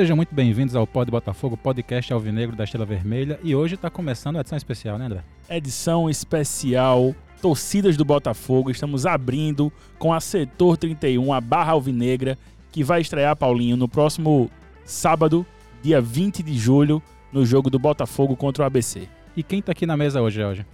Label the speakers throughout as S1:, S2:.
S1: Sejam muito bem-vindos ao Pod Botafogo, podcast Alvinegro da Estrela Vermelha. E hoje está começando a edição especial, né, André?
S2: Edição especial Torcidas do Botafogo. Estamos abrindo com a Setor 31, a Barra Alvinegra, que vai estrear, Paulinho, no próximo sábado, dia 20 de julho, no jogo do Botafogo contra o ABC.
S1: E quem está aqui na mesa hoje, Jorge?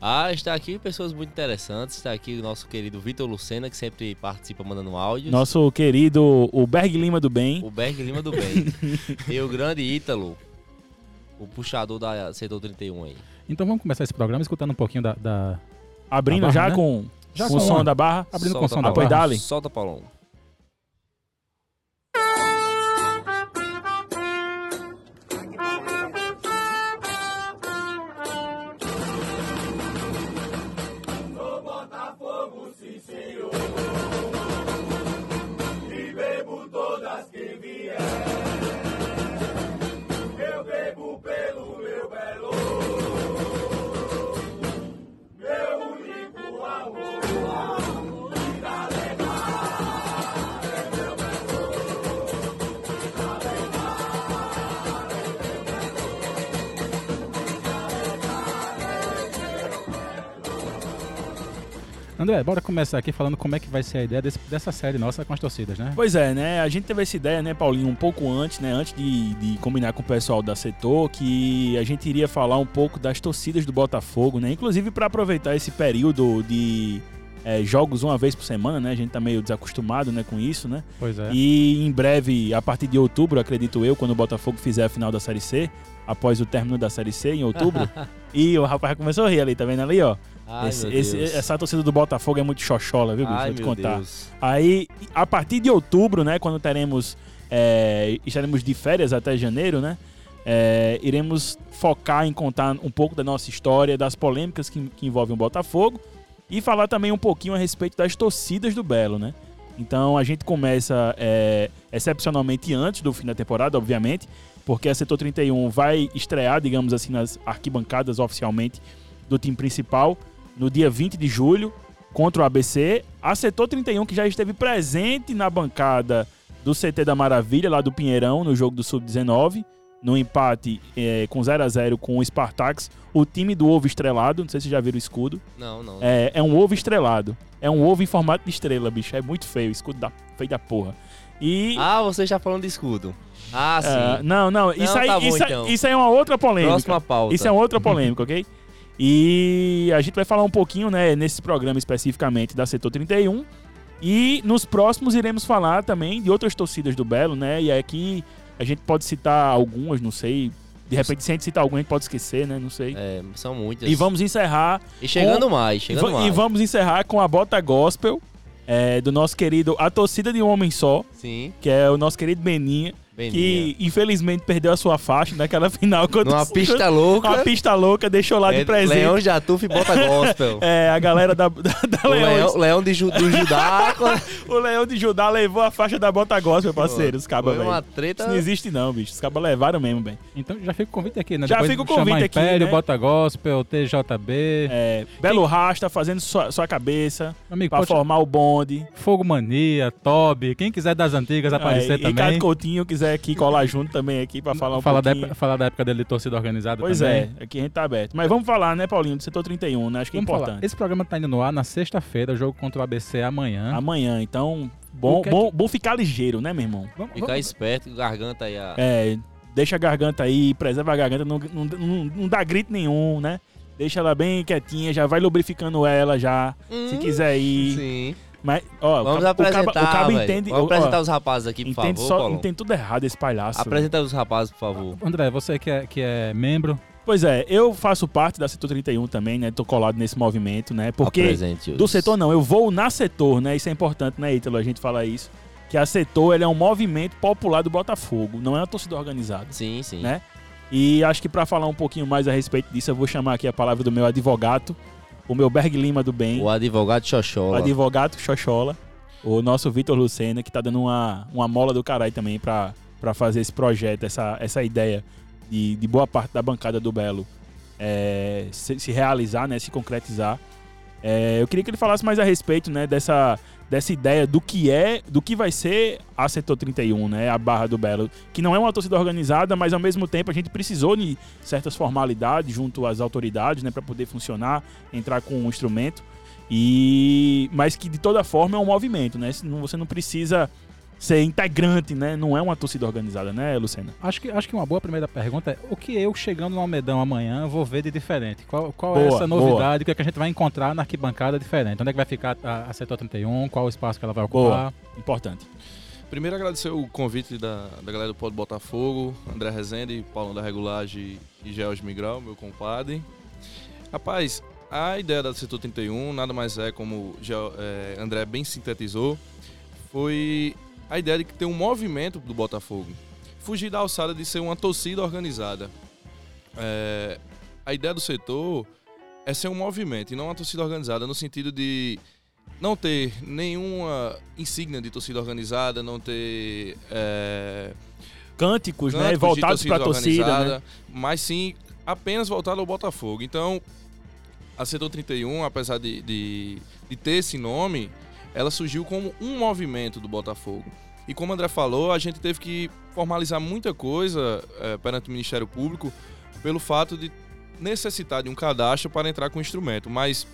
S3: Ah, está aqui pessoas muito interessantes. Está aqui o nosso querido Vitor Lucena, que sempre participa mandando áudios.
S2: Nosso querido o Berg Lima do Bem.
S3: O Berg Lima do Bem. e o grande Ítalo, o puxador da Setor 31 aí.
S1: Então vamos começar esse programa escutando um pouquinho da. da...
S2: Abrindo
S1: Da barra,
S2: já
S1: né?
S2: com,
S1: Já
S2: com o som da barra.
S1: Abrindo com o
S3: Solta,
S1: som da barra.
S2: dali.
S3: Solta, Paulão.
S1: André, bora começar aqui falando como é que vai ser a ideia desse- dessa série nossa com as torcidas, né?
S2: Pois é, né? A gente teve essa ideia, né, Paulinho, um pouco antes, né? Antes de, de combinar com o pessoal da setor, que a gente iria falar um pouco das torcidas do Botafogo, né? Inclusive para aproveitar esse período de é, jogos uma vez por semana, né? A gente tá meio desacostumado, né, com isso, né?
S1: Pois é.
S2: E em breve, a partir de outubro, acredito eu, quando o Botafogo fizer a final da Série C, após o término da Série C em outubro. e o rapaz começou a rir ali, tá vendo ali, ó?
S3: Ai,
S2: Esse- esse- essa torcida do Botafogo é muito xoxola, viu, bicho?
S3: Ai,
S2: Vou te contar.
S3: Deus.
S2: Aí, a partir de outubro, né, quando teremos é, estaremos de férias até janeiro, né, é, iremos focar em contar um pouco da nossa história, das polêmicas que, que envolvem o Botafogo e falar também um pouquinho a respeito das torcidas do Belo, né. Então a gente começa é, excepcionalmente antes do fim da temporada, obviamente, porque a Setor 31 vai estrear, digamos assim, nas arquibancadas oficialmente do time principal no dia 20 de julho contra o ABC. A Setor 31, que já esteve presente na bancada do CT da Maravilha, lá do Pinheirão, no jogo do Sub-19, no empate eh, com 0 a 0 com o Spartax, o time do ovo estrelado, não sei se vocês já viram o escudo.
S3: Não, não.
S2: É, é um ovo estrelado. É um ovo em formato de estrela, bicho. É muito feio, escudo da, feio da porra. E.
S3: Ah, você já falando de escudo. Ah, sim.
S2: ah, não, não, isso, aí,
S3: tá bom,
S2: isso,
S3: então.
S2: isso aí é uma outra polêmica.
S3: Próxima pauta.
S2: Isso é uma outra polêmica, ok? E a gente vai falar um pouquinho, né, nesse programa especificamente da Setor 31. E nos próximos iremos falar também de outras torcidas do Belo, né? E aqui a gente pode citar algumas, não sei. De repente, se a gente citar alguma, a gente pode esquecer, né? Não sei.
S3: É, são muitas.
S2: E vamos encerrar.
S3: E chegando mais,
S2: E,
S3: chegando
S2: va-
S3: mais.
S2: e vamos encerrar com a bota gospel é, do nosso querido A Torcida de um Homem Só,
S3: Sim,
S2: que é o nosso querido Beninha. Que infelizmente perdeu a sua faixa naquela final contra
S3: Numa
S2: o-
S3: pista louca.
S2: Uma pista louca, deixou lá de
S3: é,
S2: presente.
S3: Leão Jatuf e bota gospel.
S2: É, a galera da, da, da
S3: o. Leão, Leão de Ju- do Judá.
S2: O Leão de Judá levou a faixa da bota gospel, parceiro, os cabas,
S3: Foi uma treta.
S2: Isso não existe não, bicho. Os cabas levaram mesmo, bem.
S1: Então já fica o convite aqui, né?
S2: Já
S1: Depois
S2: fica o convite aqui,
S1: Império,
S2: né?
S1: Bota Gospel, TJB.
S2: É, Belo Rasta fazendo sua, sua cabeça
S1: amigo,
S2: pra
S1: pode-
S2: formar o bonde.
S1: Fogo Mania, Toby, quem quiser das antigas aparecer
S2: É,
S1: também.
S2: Ricardo Coutinho quiser aqui colar junto também aqui pra falar um
S1: falar, da
S2: pouquinho.
S1: época, falar da época dele de torcida organizada
S2: Pois
S1: também.
S2: é, aqui a gente tá aberto. Mas vamos falar, né, Paulinho, do setor 31, né? Acho que é
S1: Vamos falar.
S2: importante.
S1: Esse programa tá indo no ar na sexta-feira, jogo contra o ABC é amanhã.
S2: Amanhã, então, bom,
S1: que é
S2: bom, bom ficar ligeiro, né, meu irmão?
S1: Vamos,
S3: Ficar
S1: vamos-
S3: esperto, garganta aí. A...
S2: É, deixa a garganta aí, preserva a garganta, não, não, não, não dá grito nenhum, né? Deixa ela bem quietinha, já vai lubrificando ela já, se
S3: Hum,
S2: quiser ir.
S3: Sim.
S2: Mas, ó,
S3: Vamos
S2: o caba-
S3: apresentar,
S2: o caba, o
S3: velho.
S2: entende,
S3: Vamos
S2: ó,
S3: apresentar os rapazes aqui, por
S2: entende,
S3: favor,
S2: só,
S3: Paulo.
S2: entende tudo errado esse palhaço.
S3: Apresenta os rapazes, por favor.
S1: André, você que é, que é membro,
S2: Pois é, eu faço parte da Setor 31 também, né? Tô colado nesse movimento, né? Porque do setor não, eu vou na setor, né? Isso é importante, né, Ítalo? A gente fala isso. Que a setor ele é um movimento popular do Botafogo, não é uma torcida organizada.
S3: Sim, sim.
S2: Né? E acho que para falar um pouquinho mais a respeito disso, eu vou chamar aqui a palavra do meu advogado, o meu Berg Lima do bem,
S3: O advogado
S2: o
S3: Xoxola.
S2: advogado Xoxola, o nosso Vitor Lucena, que tá dando uma, uma mola do caralho também para fazer esse projeto, essa, essa ideia de, de boa parte da bancada do Belo é, se, se realizar, né, se concretizar. É, eu queria que ele falasse mais a respeito né, dessa, dessa ideia do que é, do que vai ser a Setor 31, né? A Barra do Belo, que não é uma torcida organizada, mas ao mesmo tempo a gente precisou de certas formalidades junto às autoridades, né, para poder funcionar, entrar com um instrumento. E mas que de toda forma é um movimento, né? Você não precisa ser integrante, né? Não é uma torcida organizada, né, Lucena?
S1: Acho que, acho que uma boa primeira pergunta é o que eu chegando no Almedão amanhã vou ver de diferente? Qual, qual é
S2: Boa,
S1: essa novidade? O que, é que a gente vai encontrar na arquibancada diferente? Onde é que vai ficar a, a setor 31? Qual o espaço que ela vai ocupar?
S2: Importante.
S4: Primeiro agradecer o convite da, da galera do Pode Botafogo, André Rezende, Paulo da Regulagem e George Migral, meu compadre. Rapaz, a ideia da Setor 31 nada mais é, como Geo- é, André bem sintetizou, foi a ideia de que ter um movimento do Botafogo. Fugir da alçada de ser uma torcida organizada. É, a ideia do setor é ser um movimento e não uma torcida organizada, no sentido de não ter nenhuma insígnia de torcida organizada, não ter é,
S2: Cânticos, né?
S4: cânticos de
S2: Voltados para a torcida, né?
S4: mas sim apenas voltado ao Botafogo. Então, a Setor 31, apesar de, de, de ter esse nome, ela surgiu como um movimento do Botafogo. E como o André falou, a gente teve que formalizar muita coisa eh, perante o Ministério Público pelo fato de necessitar de um cadastro para entrar com o instrumento, mas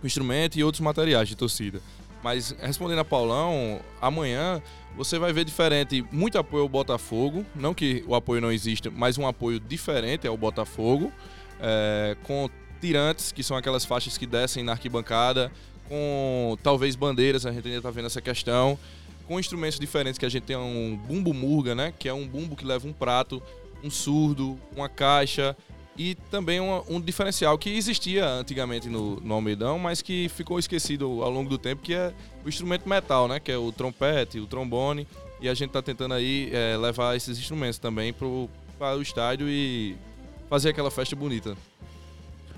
S4: com instrumento e outros materiais de torcida. Mas respondendo a Paulão, amanhã você vai ver diferente, muito apoio ao Botafogo, não que o apoio não exista, mas um apoio diferente ao Botafogo, eh, com tirantes, que são aquelas faixas que descem na arquibancada, com talvez bandeiras, a gente ainda está vendo essa questão, com instrumentos diferentes, que a gente tem um bumbo murga, né? Que é um bumbo que leva um prato, um surdo, uma caixa e também uma- um diferencial que existia antigamente no, no Almeidão, mas que ficou esquecido ao longo do tempo, que é o instrumento metal, né? Que é o trompete, o trombone. E a gente está tentando aí eh, levar esses instrumentos também para o estádio e fazer aquela festa bonita.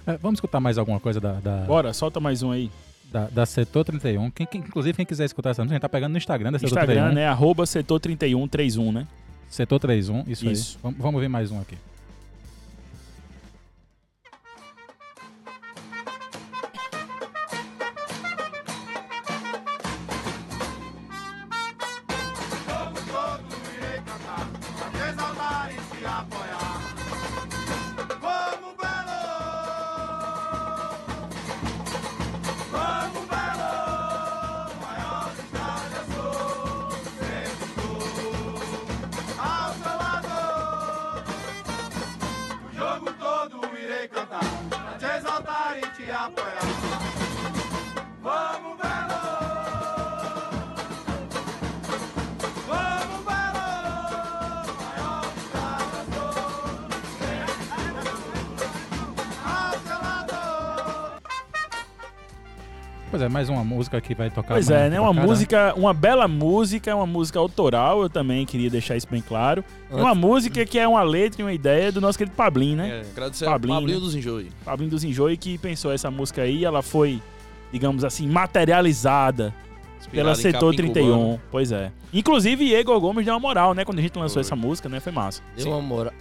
S1: É, vamos escutar mais alguma coisa da, da,
S2: Bora, solta mais um aí.
S1: Da, da Setor 31. Quem, quem- inclusive, quem quiser escutar essa música, a gente tá pegando no Instagram da Setor
S2: Instagram,
S1: 31.
S2: né? Arroba setor 3131, né?
S1: Setor 31, isso,
S2: Isso.
S1: aí. Vamos, vamos ver mais um aqui. Pois é, mais uma música que vai tocar.
S2: Pois é, né? Uma música, uma bela música, uma música autoral, eu também queria deixar isso bem claro. Uma música que é uma letra e uma ideia do nosso querido Pablinho, né?
S4: É, agradecer
S2: Pablinho,
S4: ao Pablinho
S2: né?
S4: dos Enjoy.
S2: Pablinho dos Enjoy que pensou essa música aí, ela foi, digamos assim, materializada pela
S4: Inspirado
S2: Setor
S4: capim
S2: 31.
S4: cubano.
S2: Pois é. Inclusive, Igor Gomes deu uma moral, né? Quando a gente lançou
S4: Foi.
S2: essa música, né? Foi massa.
S3: Deu uma moral.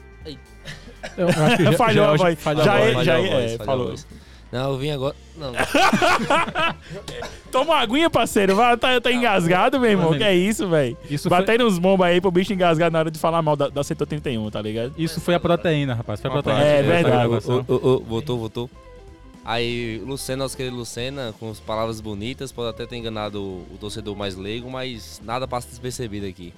S1: Eu acho que já-
S2: Falhou
S1: já-
S2: a voz.
S1: falhou a
S2: Já
S1: voz.
S2: é- já é-
S3: falhou a
S2: falou.
S3: voz. Não, eu vim agora. Não,
S2: Toma uma aguinha, parceiro. Vai, tá, tá engasgado, meu irmão. Que é isso, velho?
S1: Isso foi,
S2: Batendo uns bombas aí pro bicho engasgar na hora de falar mal da, da Setor 31, tá ligado?
S1: isso foi a proteína, rapaz. Foi a proteína.
S2: É
S1: essa
S2: verdade.
S3: voltou, voltou. Aí, Lucena, nosso querido Lucena, com as palavras bonitas, pode até ter enganado o, o torcedor mais leigo, mas nada passa despercebido aqui.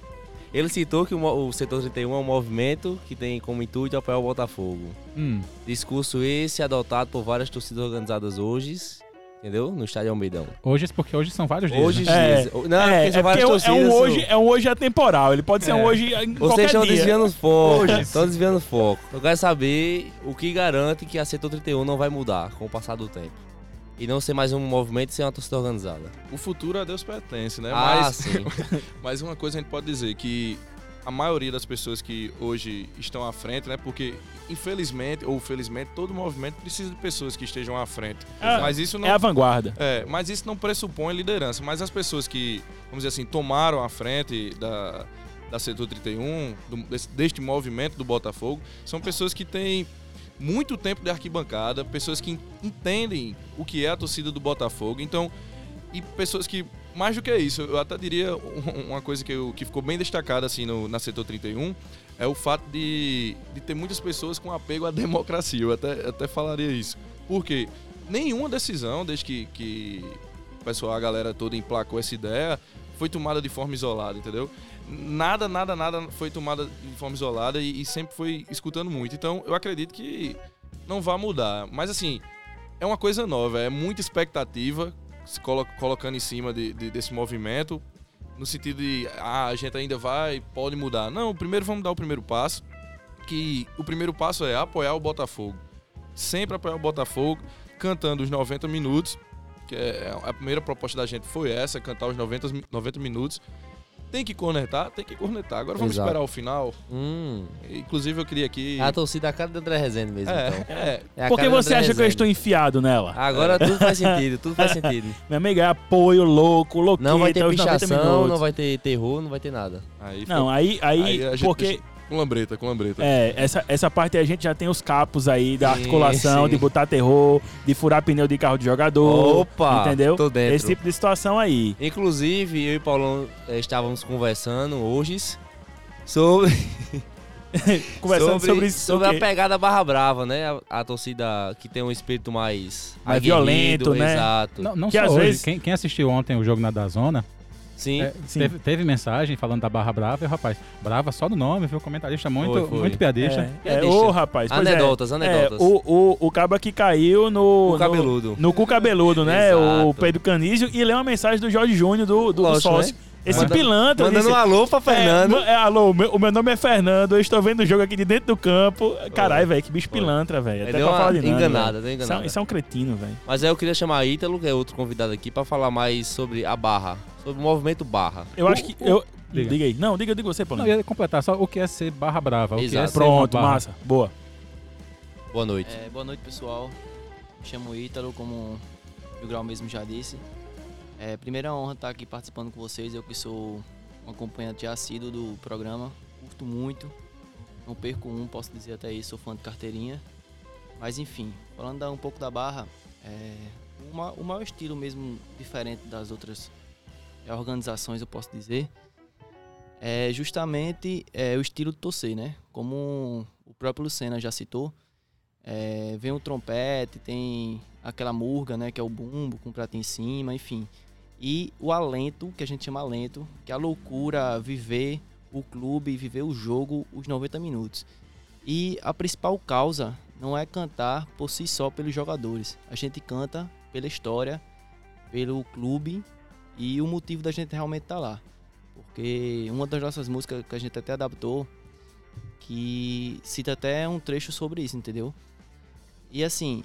S3: Ele citou que o, o setor 31 é um movimento que tem como intuito apoiar o Botafogo.
S1: Hum,
S3: Discurso esse adotado por várias torcidas organizadas hoje, entendeu? No estádio Almeidão.
S1: hoje, porque hoje são vários dias.
S3: Hoje,
S1: né?
S2: É.
S3: Não,
S2: é,
S3: porque são
S2: é porque
S3: várias
S2: é um- é
S3: torcidas.
S2: um
S3: são-
S2: hoje, é um hoje atemporal. Ele pode ser um
S1: É.
S2: hoje em
S3: Vocês
S2: qualquer
S3: estão
S2: dia.
S3: desviando.
S1: Hoje.
S3: Estão desviando os focos. Eu quero saber o que garante que a setor 31 não vai mudar com o passar do tempo. E não ser mais um movimento sem uma torcida organizada.
S4: O futuro a Deus pertence, né?
S3: ah,
S4: mas,
S3: sim.
S4: mas uma coisa a gente pode dizer que a maioria das pessoas que hoje estão à frente, né? Porque infelizmente ou felizmente todo movimento precisa de pessoas que estejam à frente.
S2: É,
S4: mas isso não
S2: É a vanguarda.
S4: É, mas isso não pressupõe liderança. Mas as pessoas que, vamos dizer assim, tomaram a frente da, da Setor 31, do- desse- deste movimento do Botafogo, são pessoas que têm muito tempo de arquibancada, pessoas que en- entendem o que é a torcida do Botafogo. Então, e pessoas que mais do que isso, eu até diria um- uma coisa que, eu- que ficou bem destacada assim no, na setor 31 é o fato de, de ter muitas pessoas com apego à democracia. Eu até, até falaria isso. Porque nenhuma decisão, desde que, que pessoal, a galera toda emplacou essa ideia, foi tomada de forma isolada, entendeu? Nada, nada, nada foi tomada de forma isolada e, e sempre foi escutando muito. Então, eu acredito que não vai mudar. Mas assim, é uma coisa nova, é muita expectativa se colo- colocando em cima de- de- desse movimento, no sentido de, ah, a gente ainda vai, pode mudar. Não, primeiro vamos dar o primeiro passo, que o primeiro passo é apoiar o Botafogo. Sempre apoiar o Botafogo, cantando os 90 minutos, que é a primeira proposta da gente foi essa, cantar os 90, mi- 90 minutos. Tem que cornetar? Tem que cornetar. Agora vamos
S3: Exato.
S4: esperar o final.
S3: Hum.
S4: Inclusive eu queria aqui...
S3: É a torcida a cara do André Rezende mesmo,
S4: é,
S3: então.
S4: é,
S3: É a
S2: Por que
S3: cara do
S2: você acha que eu
S3: Rezende.
S2: estou enfiado nela?
S3: Agora tudo faz sentido, tudo faz sentido.
S2: Minha amiga, é apoio louco, louquinho,
S3: Não vai ter
S2: até os 90
S3: pichação, não vai ter terror, não vai ter nada.
S4: aí
S2: Não, aí, aí,
S4: Aí
S2: porque
S4: deixa- Com lambreta, com lambreta.
S2: é, essa, essa parte aí a gente já tem os capos aí da
S3: Sim,
S2: articulação,
S3: sim.
S2: de botar terror, de furar pneu de carro de jogador.
S3: Opa,
S2: entendeu?
S3: tô dentro.
S2: Esse tipo de situação aí.
S3: Inclusive, eu e Paulão eh, estávamos conversando hoje sobre,
S2: Conversando sobre, isso.
S3: sobre a pegada barra brava, né? A, a torcida que tem um espírito mais...
S2: Mais
S3: aguerrido,
S2: violento, né?
S3: Exato.
S1: Não, não
S2: Que
S1: só
S2: às
S1: hoje.
S2: vezes-
S1: Quem, quem assistiu ontem o jogo na Dazona,
S3: Sim.
S1: é,
S2: Sim.
S1: teve, teve mensagem falando da Barra Brava e o rapaz, Brava só do nome, viu? Comentarista muito,
S3: Foi, foi.
S1: muito piadista.
S2: É, é, ô, rapaz. pois é.
S3: Anedotas, anedotas.
S2: É, o, o, o cabo que caiu no.
S3: O
S2: no-
S3: cabeludo.
S2: No, cu cabeludo, né? O. Pedro Canísio. E lê uma mensagem do Jorge Júnior, do, do, do
S3: Lógico,
S2: sócio.
S3: né?
S2: Esse
S3: Manda-
S2: pilantra.
S3: Mandando
S2: disse,
S3: um alô pra Fernando.
S2: É, é, alô, o meu, o meu nome é Fernando, eu estou vendo o jogo aqui de dentro do campo. Caralho, velho, que bicho pilantra, velho.
S3: Ele
S2: Até
S3: deu
S2: pra falar de nada,
S3: enganada,
S2: velho.
S3: deu
S2: Isso é, um-
S3: enganada.
S2: isso é um cretino, velho.
S3: Mas aí eu queria chamar Ítalo, que é outro convidado aqui, pra falar mais sobre a barra. Sobre o movimento barra.
S2: Eu
S1: O-
S2: acho que.
S1: o-
S2: Eu,
S1: diga.
S2: diga. aí. Não, diga, diga você, Paulo.
S1: Não, eu ia completar só o que é ser Barra Brava. O que é
S3: Exato.
S1: ser uma
S2: Pronto,
S1: barra.
S2: massa. Boa.
S3: Boa noite.
S5: É, boa noite, pessoal. Me chamo Ítalo, como o Grau mesmo já disse. É, primeira honra estar aqui participando com vocês. Eu que sou um acompanhante assíduo do programa. Curto muito. Não perco um, posso dizer até isso. Sou fã de carteirinha. Mas enfim, falando um pouco da barra, é, o, ma- o maior estilo mesmo diferente das outras organizações, eu posso dizer, é justamente é, o estilo de torcer, né? Como o próprio Lucena já citou, é, vem o trompete, tem aquela murga, né? Que é o bumbo com o prato em cima, enfim. E o alento, que a gente chama alento, que é a loucura, viver o clube, viver o jogo os 90 minutos. E a principal causa não é cantar por si só pelos jogadores. A gente canta pela história, pelo clube e o motivo da gente realmente estar lá. Porque uma das nossas músicas que a gente até adaptou, que cita até um trecho sobre isso, entendeu? E assim,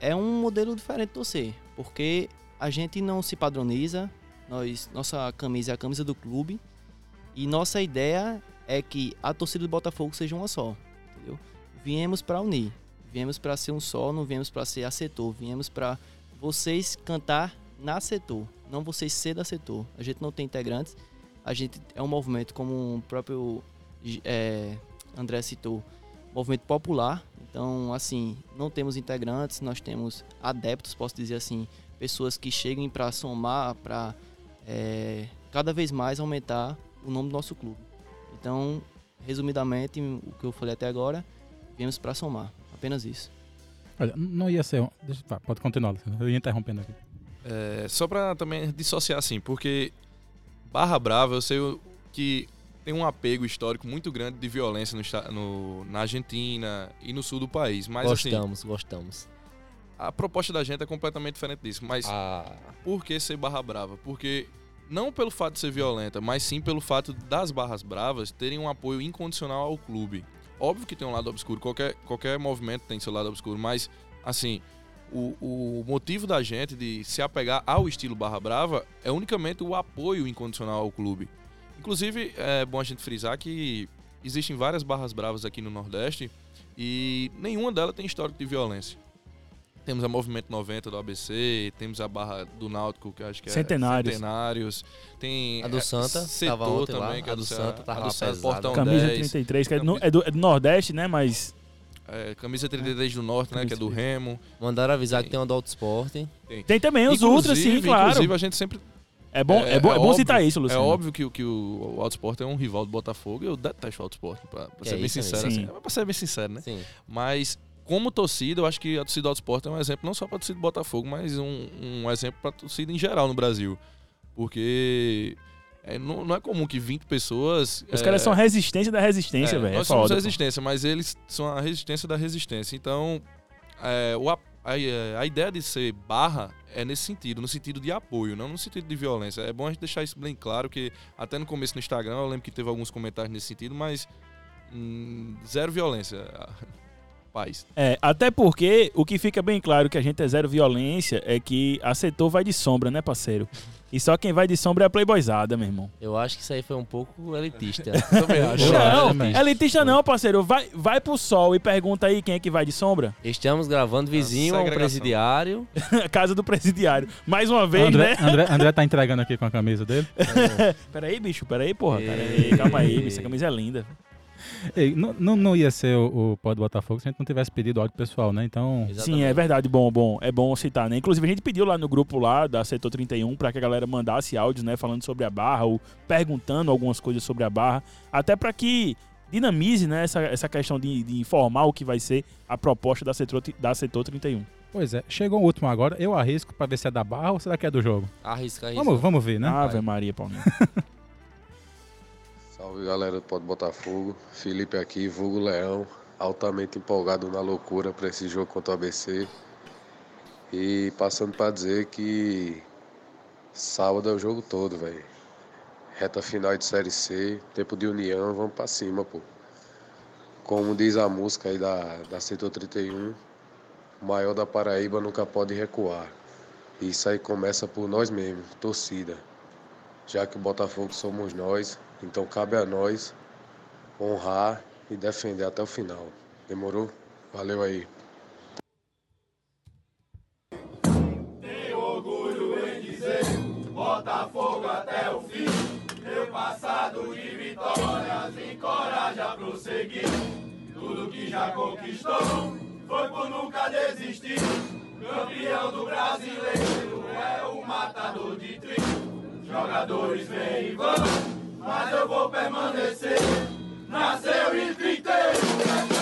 S5: é um modelo diferente de torcer, porque a gente não se padroniza, nós, nossa camisa é a camisa do clube, e nossa ideia é que a torcida do Botafogo seja uma só, entendeu? Viemos para unir, viemos para ser um só, não viemos para ser a setor, viemos para vocês cantar na setor, não vocês ser da setor. A gente não tem integrantes, a gente é um movimento como o próprio é, André citou, movimento popular. Então, assim, não temos integrantes, nós temos adeptos, posso dizer assim, pessoas que cheguem para somar, para é, cada vez mais aumentar o nome do nosso clube. Então, resumidamente, o que eu falei até agora, viemos para somar, apenas isso.
S1: Olha, não ia ser. Deixa, pode continuar, eu ia interrompendo aqui.
S4: É, só pra também dissociar assim, porque Barra Brava, eu sei que tem um apego histórico muito grande de violência no, no- na Argentina e no sul do país. Mas assim,
S3: gostamos, gostamos.
S4: a proposta da gente é completamente diferente disso. Mas
S3: Ah,
S4: por que ser Barra Brava? Porque não pelo fato de ser violenta, mas sim pelo fato das Barras Bravas terem um apoio incondicional ao clube. Óbvio que tem um lado obscuro, qualquer, qualquer movimento tem seu lado obscuro, mas assim, o, o motivo da gente de se apegar ao estilo Barra Brava é unicamente o apoio incondicional ao clube. Inclusive, é bom a gente frisar que existem várias Barras Bravas aqui no Nordeste e nenhuma delas tem histórico de violência. Temos a Movimento 90 do ABC, temos a Barra do Náutico, que acho que é
S2: Centenários.
S4: Centenários. Tem
S3: A do
S4: é,
S3: Santa,
S4: Setor
S3: tava ontem lá,
S4: também, que é
S3: a do. Santa
S4: a do
S3: lá
S4: Santa,
S3: pesada.
S4: Portão
S2: Camisa
S4: 10,
S2: 33, que é, do, é do- é do Nordeste, né? Mas.
S4: É, camisa 33 do Norte, né, que é do Remo.
S3: mandaram avisar
S4: Tem.
S3: que tem uma do Auto Esporte.
S2: Tem também os Ultras, sim, claro.
S4: Inclusive, a gente sempre
S2: É bom, é, bom, é bom
S4: óbvio-
S2: citar isso,
S4: É
S2: Luciano.
S4: óbvio que, o- que o, o Autosport é um rival do Botafogo. Eu detesto o Autosport, pra, pra ser
S3: é
S4: bem sincero. Assim,
S2: Sim.
S4: é pra ser bem sincero, né?
S3: Sim.
S4: Mas, como torcida, eu acho que a torcida do Autosport é um exemplo não só pra torcida do Botafogo, mas um, um exemplo pra torcida em geral no Brasil. Porque é, não, não é comum que 20 pessoas.
S2: Os
S4: é,
S2: caras são a resistência da resistência,
S4: é,
S2: velho. É
S4: Nós somos
S2: foda,
S4: a
S2: pô.
S4: resistência, mas eles são a resistência da resistência. Então, é, o a, a, a ideia de ser barra é nesse sentido, no sentido de apoio, não no sentido de violência. É bom a gente deixar isso bem claro, que até no começo no Instagram eu lembro que teve alguns comentários nesse sentido, mas hum, zero violência. Paz.
S2: É, até porque o que fica bem claro que a gente é zero violência é que a setor vai de sombra, né, parceiro? E só quem vai de sombra é a playboyzada, meu irmão.
S3: Eu acho que isso aí foi um pouco elitista.
S4: Também acho.
S1: Acho
S2: Não,
S1: também.
S2: elitista não, parceiro. Vai, vai pro sol e pergunta aí quem é que vai de sombra.
S3: Estamos gravando vizinho a um presidiário.
S2: Casa do presidiário. Mais uma vez,
S1: André,
S2: né?
S1: André, André tá entregando aqui com a camisa dele.
S2: Peraí, bicho, peraí, porra. Peraí, calma aí, bicho. Essa camisa é linda.
S1: Ei, não, não, não ia ser o, o Pod Botafogo se a gente não tivesse pedido áudio pessoal, né? Então,
S2: Sim, é verdade, bom, bom. É bom citar, né? Inclusive, a gente pediu lá no grupo lá da Setor 31 pra que a galera mandasse áudios, né? Falando sobre a barra ou perguntando algumas coisas sobre a barra. Até pra que dinamize, né? Essa, essa questão de, de informar o que vai ser a proposta da Setor, da Setor 31.
S1: pois é, chegou o último agora. Eu arrisco pra ver se é da barra ou será que é do jogo.
S3: Arrisca, arrisca.
S1: Vamos, vamos ver, né?
S2: Ave Maria, Paulinho.
S6: Salve galera do Pod Botafogo, Felipe aqui, vulgo Leão, altamente empolgado na loucura para esse jogo contra o ABC. E passando para dizer que sábado é o jogo todo, velho. Reta final de Série C, tempo de união, vamos para cima, pô. Como diz a música aí da, da Setor 31, o maior da Paraíba nunca pode recuar. Isso aí começa por nós mesmos, torcida já que o Botafogo somos nós, então cabe a nós honrar e defender até o final. Demorou? Valeu aí.
S7: Botafogo até o fim. Passado de vitórias prosseguir. Tudo que já conquistou foi por nunca desistir. Campeão do brasileiro é o matador de trigo. Jogadores vêm e vão, mas eu vou permanecer. Nasceu e inteiro.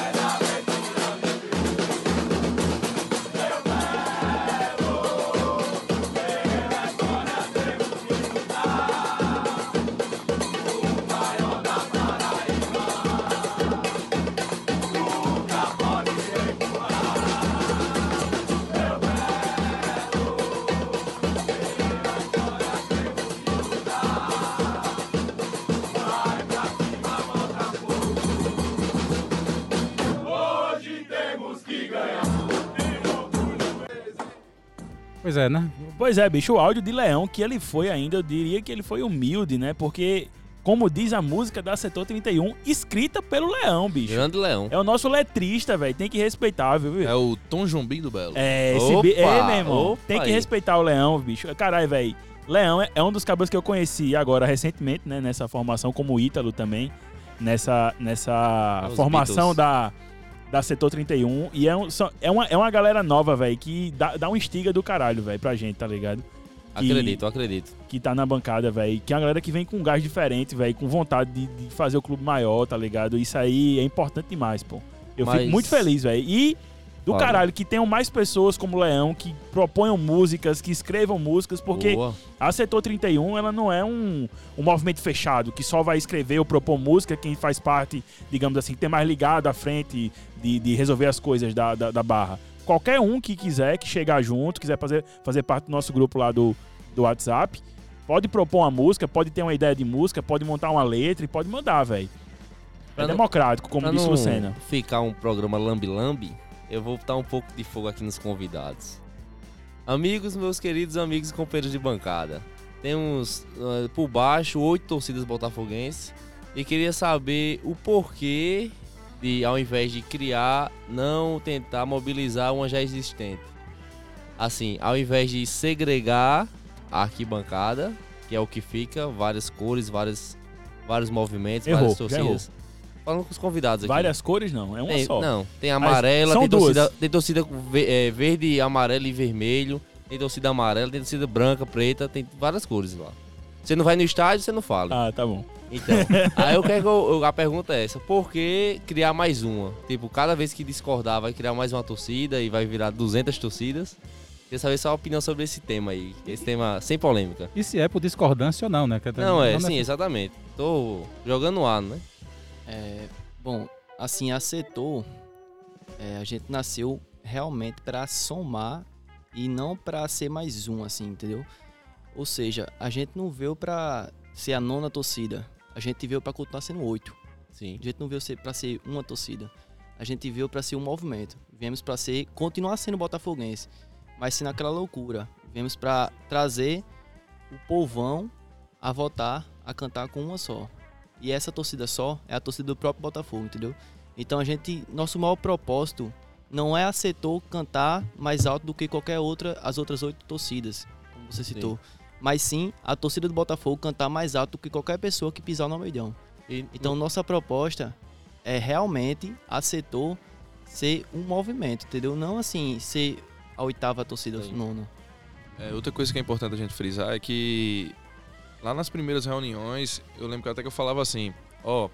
S1: Pois é, né?
S2: Pois é, bicho, o áudio de Leão, que ele foi ainda, eu diria que ele foi humilde, né? Porque, como diz a música da Setor 31, escrita pelo Leão, bicho.
S3: Grande Leão.
S2: É o nosso letrista, velho. Tem que respeitar, viu?
S4: É o Tom Jombim do Belo.
S2: É, esse
S3: Opa,
S2: bi... É, meu irmão.
S3: opa
S2: Tem que
S3: aí.
S2: respeitar o Leão, bicho. Caralho, velho. Leão é, é um dos cabos que eu conheci agora recentemente, né? Nessa formação, como o Ítalo também. Nessa, nessa
S3: Os
S2: formação
S3: Beatles.
S2: da, da Setor 31. E é, um, é, uma, é uma galera nova, velho, que dá, dá um estiga do caralho, velho, pra gente, tá ligado? Que-
S3: Acredito, acredito.
S2: que tá na bancada, velho. Que é uma galera que vem com um gás diferente, velho. Com vontade de, de fazer o clube maior, tá ligado? Isso aí é importante demais, pô. Eu
S3: Mas-
S2: fico muito feliz, velho. E do caralho, que tenham mais pessoas como o Leão, que proponham músicas, que escrevam músicas, porque
S3: Boa.
S2: a Setor 31, ela não é um, um movimento fechado, que só vai escrever ou propor música quem faz parte, digamos assim, que tem mais ligado à frente de, de resolver as coisas da, da, da barra. Qualquer um que quiser, que chegar junto, quiser fazer, fazer parte do nosso grupo lá do, do WhatsApp, pode propor uma música, pode ter uma ideia de música, pode montar uma letra e pode mandar, velho. É
S3: não-
S2: democrático, como disse
S3: não
S2: Lucena.
S3: ficar um programa lambi-lambi, eu vou botar um pouco de fogo aqui nos convidados. Amigos, meus queridos amigos e companheiros de bancada. Temos ah, por baixo oito torcidas botafoguenses e queria saber o porquê de, ao invés de criar, não tentar mobilizar uma já existente. Assim, ao invés de segregar a arquibancada, que é o que fica, várias cores, várias, vários movimentos,
S2: Errou,
S3: várias torcidas. Falando com os convidados aqui.
S2: Várias cores não, é uma
S3: Tem-
S2: só.
S3: Não, tem amarela,
S2: são
S3: tem
S2: duas.
S3: torcida, tem torcida é, verde, amarelo e vermelho, tem torcida amarela, tem torcida branca, preta, tem várias cores lá. Você não vai no estádio, você não fala.
S2: Ah, tá bom.
S3: Então, aí eu quero que eu- a pergunta é essa: por que criar mais uma? Tipo, cada vez que discordar, vai criar mais uma torcida e vai virar 200 torcidas? Queria saber sua opinião sobre esse tema aí. Esse tema sem polêmica.
S1: E se é por discordância ou não, né? Que
S3: Não, é, sim, exatamente. Tô jogando no ar, né?
S5: É, bom, assim, a setor, é, a gente nasceu realmente para somar e não para ser mais um, assim, entendeu? Ou seja, a gente não veio para ser a nona torcida, a gente veio para continuar sendo oito.
S3: Sim.
S5: A gente não veio para ser uma torcida, a gente veio para ser um movimento. Viemos para ser, continuar sendo botafoguense, mas sim naquela loucura. Viemos para trazer o povão a votar, a cantar com uma só. E essa torcida só é a torcida do próprio Botafogo, entendeu? Então a gente, nosso maior propósito não é a setor cantar mais alto do que qualquer outra, as outras oito torcidas, como você citou. Mas sim a torcida do Botafogo cantar mais alto do que qualquer pessoa que pisar no Almeidão.
S3: E,
S5: Então nossa proposta é realmente a setor ser um movimento, entendeu? Não assim, ser a oitava torcida,
S3: Sim.
S5: nona.
S4: É, outra coisa que é importante a gente frisar é que lá nas primeiras reuniões, eu lembro que até que eu falava assim, ó,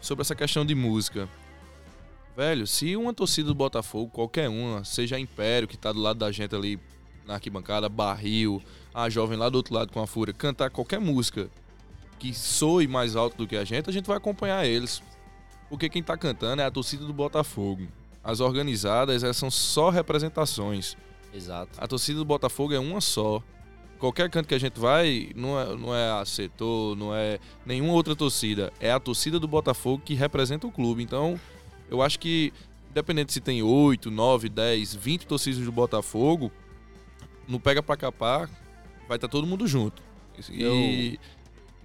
S4: sobre essa questão de música. Velho, se uma torcida do Botafogo, qualquer uma, seja a Império, que tá do lado da gente ali na arquibancada, Barril, a jovem lá do outro lado com a Fúria, cantar qualquer música que soe mais alto do que a gente, a gente vai acompanhar eles. Porque quem tá cantando é a torcida do Botafogo. As organizadas, elas são só representações.
S3: Exato.
S4: A torcida do Botafogo é uma só. Qualquer canto que a gente vai, não é, não é a setor, não é nenhuma outra torcida. É a torcida do Botafogo que representa o clube. Então, eu acho que, independente se tem 8, 9, 10, 20 torcidas do Botafogo, no Pega Pra Capar, vai estar todo mundo junto. E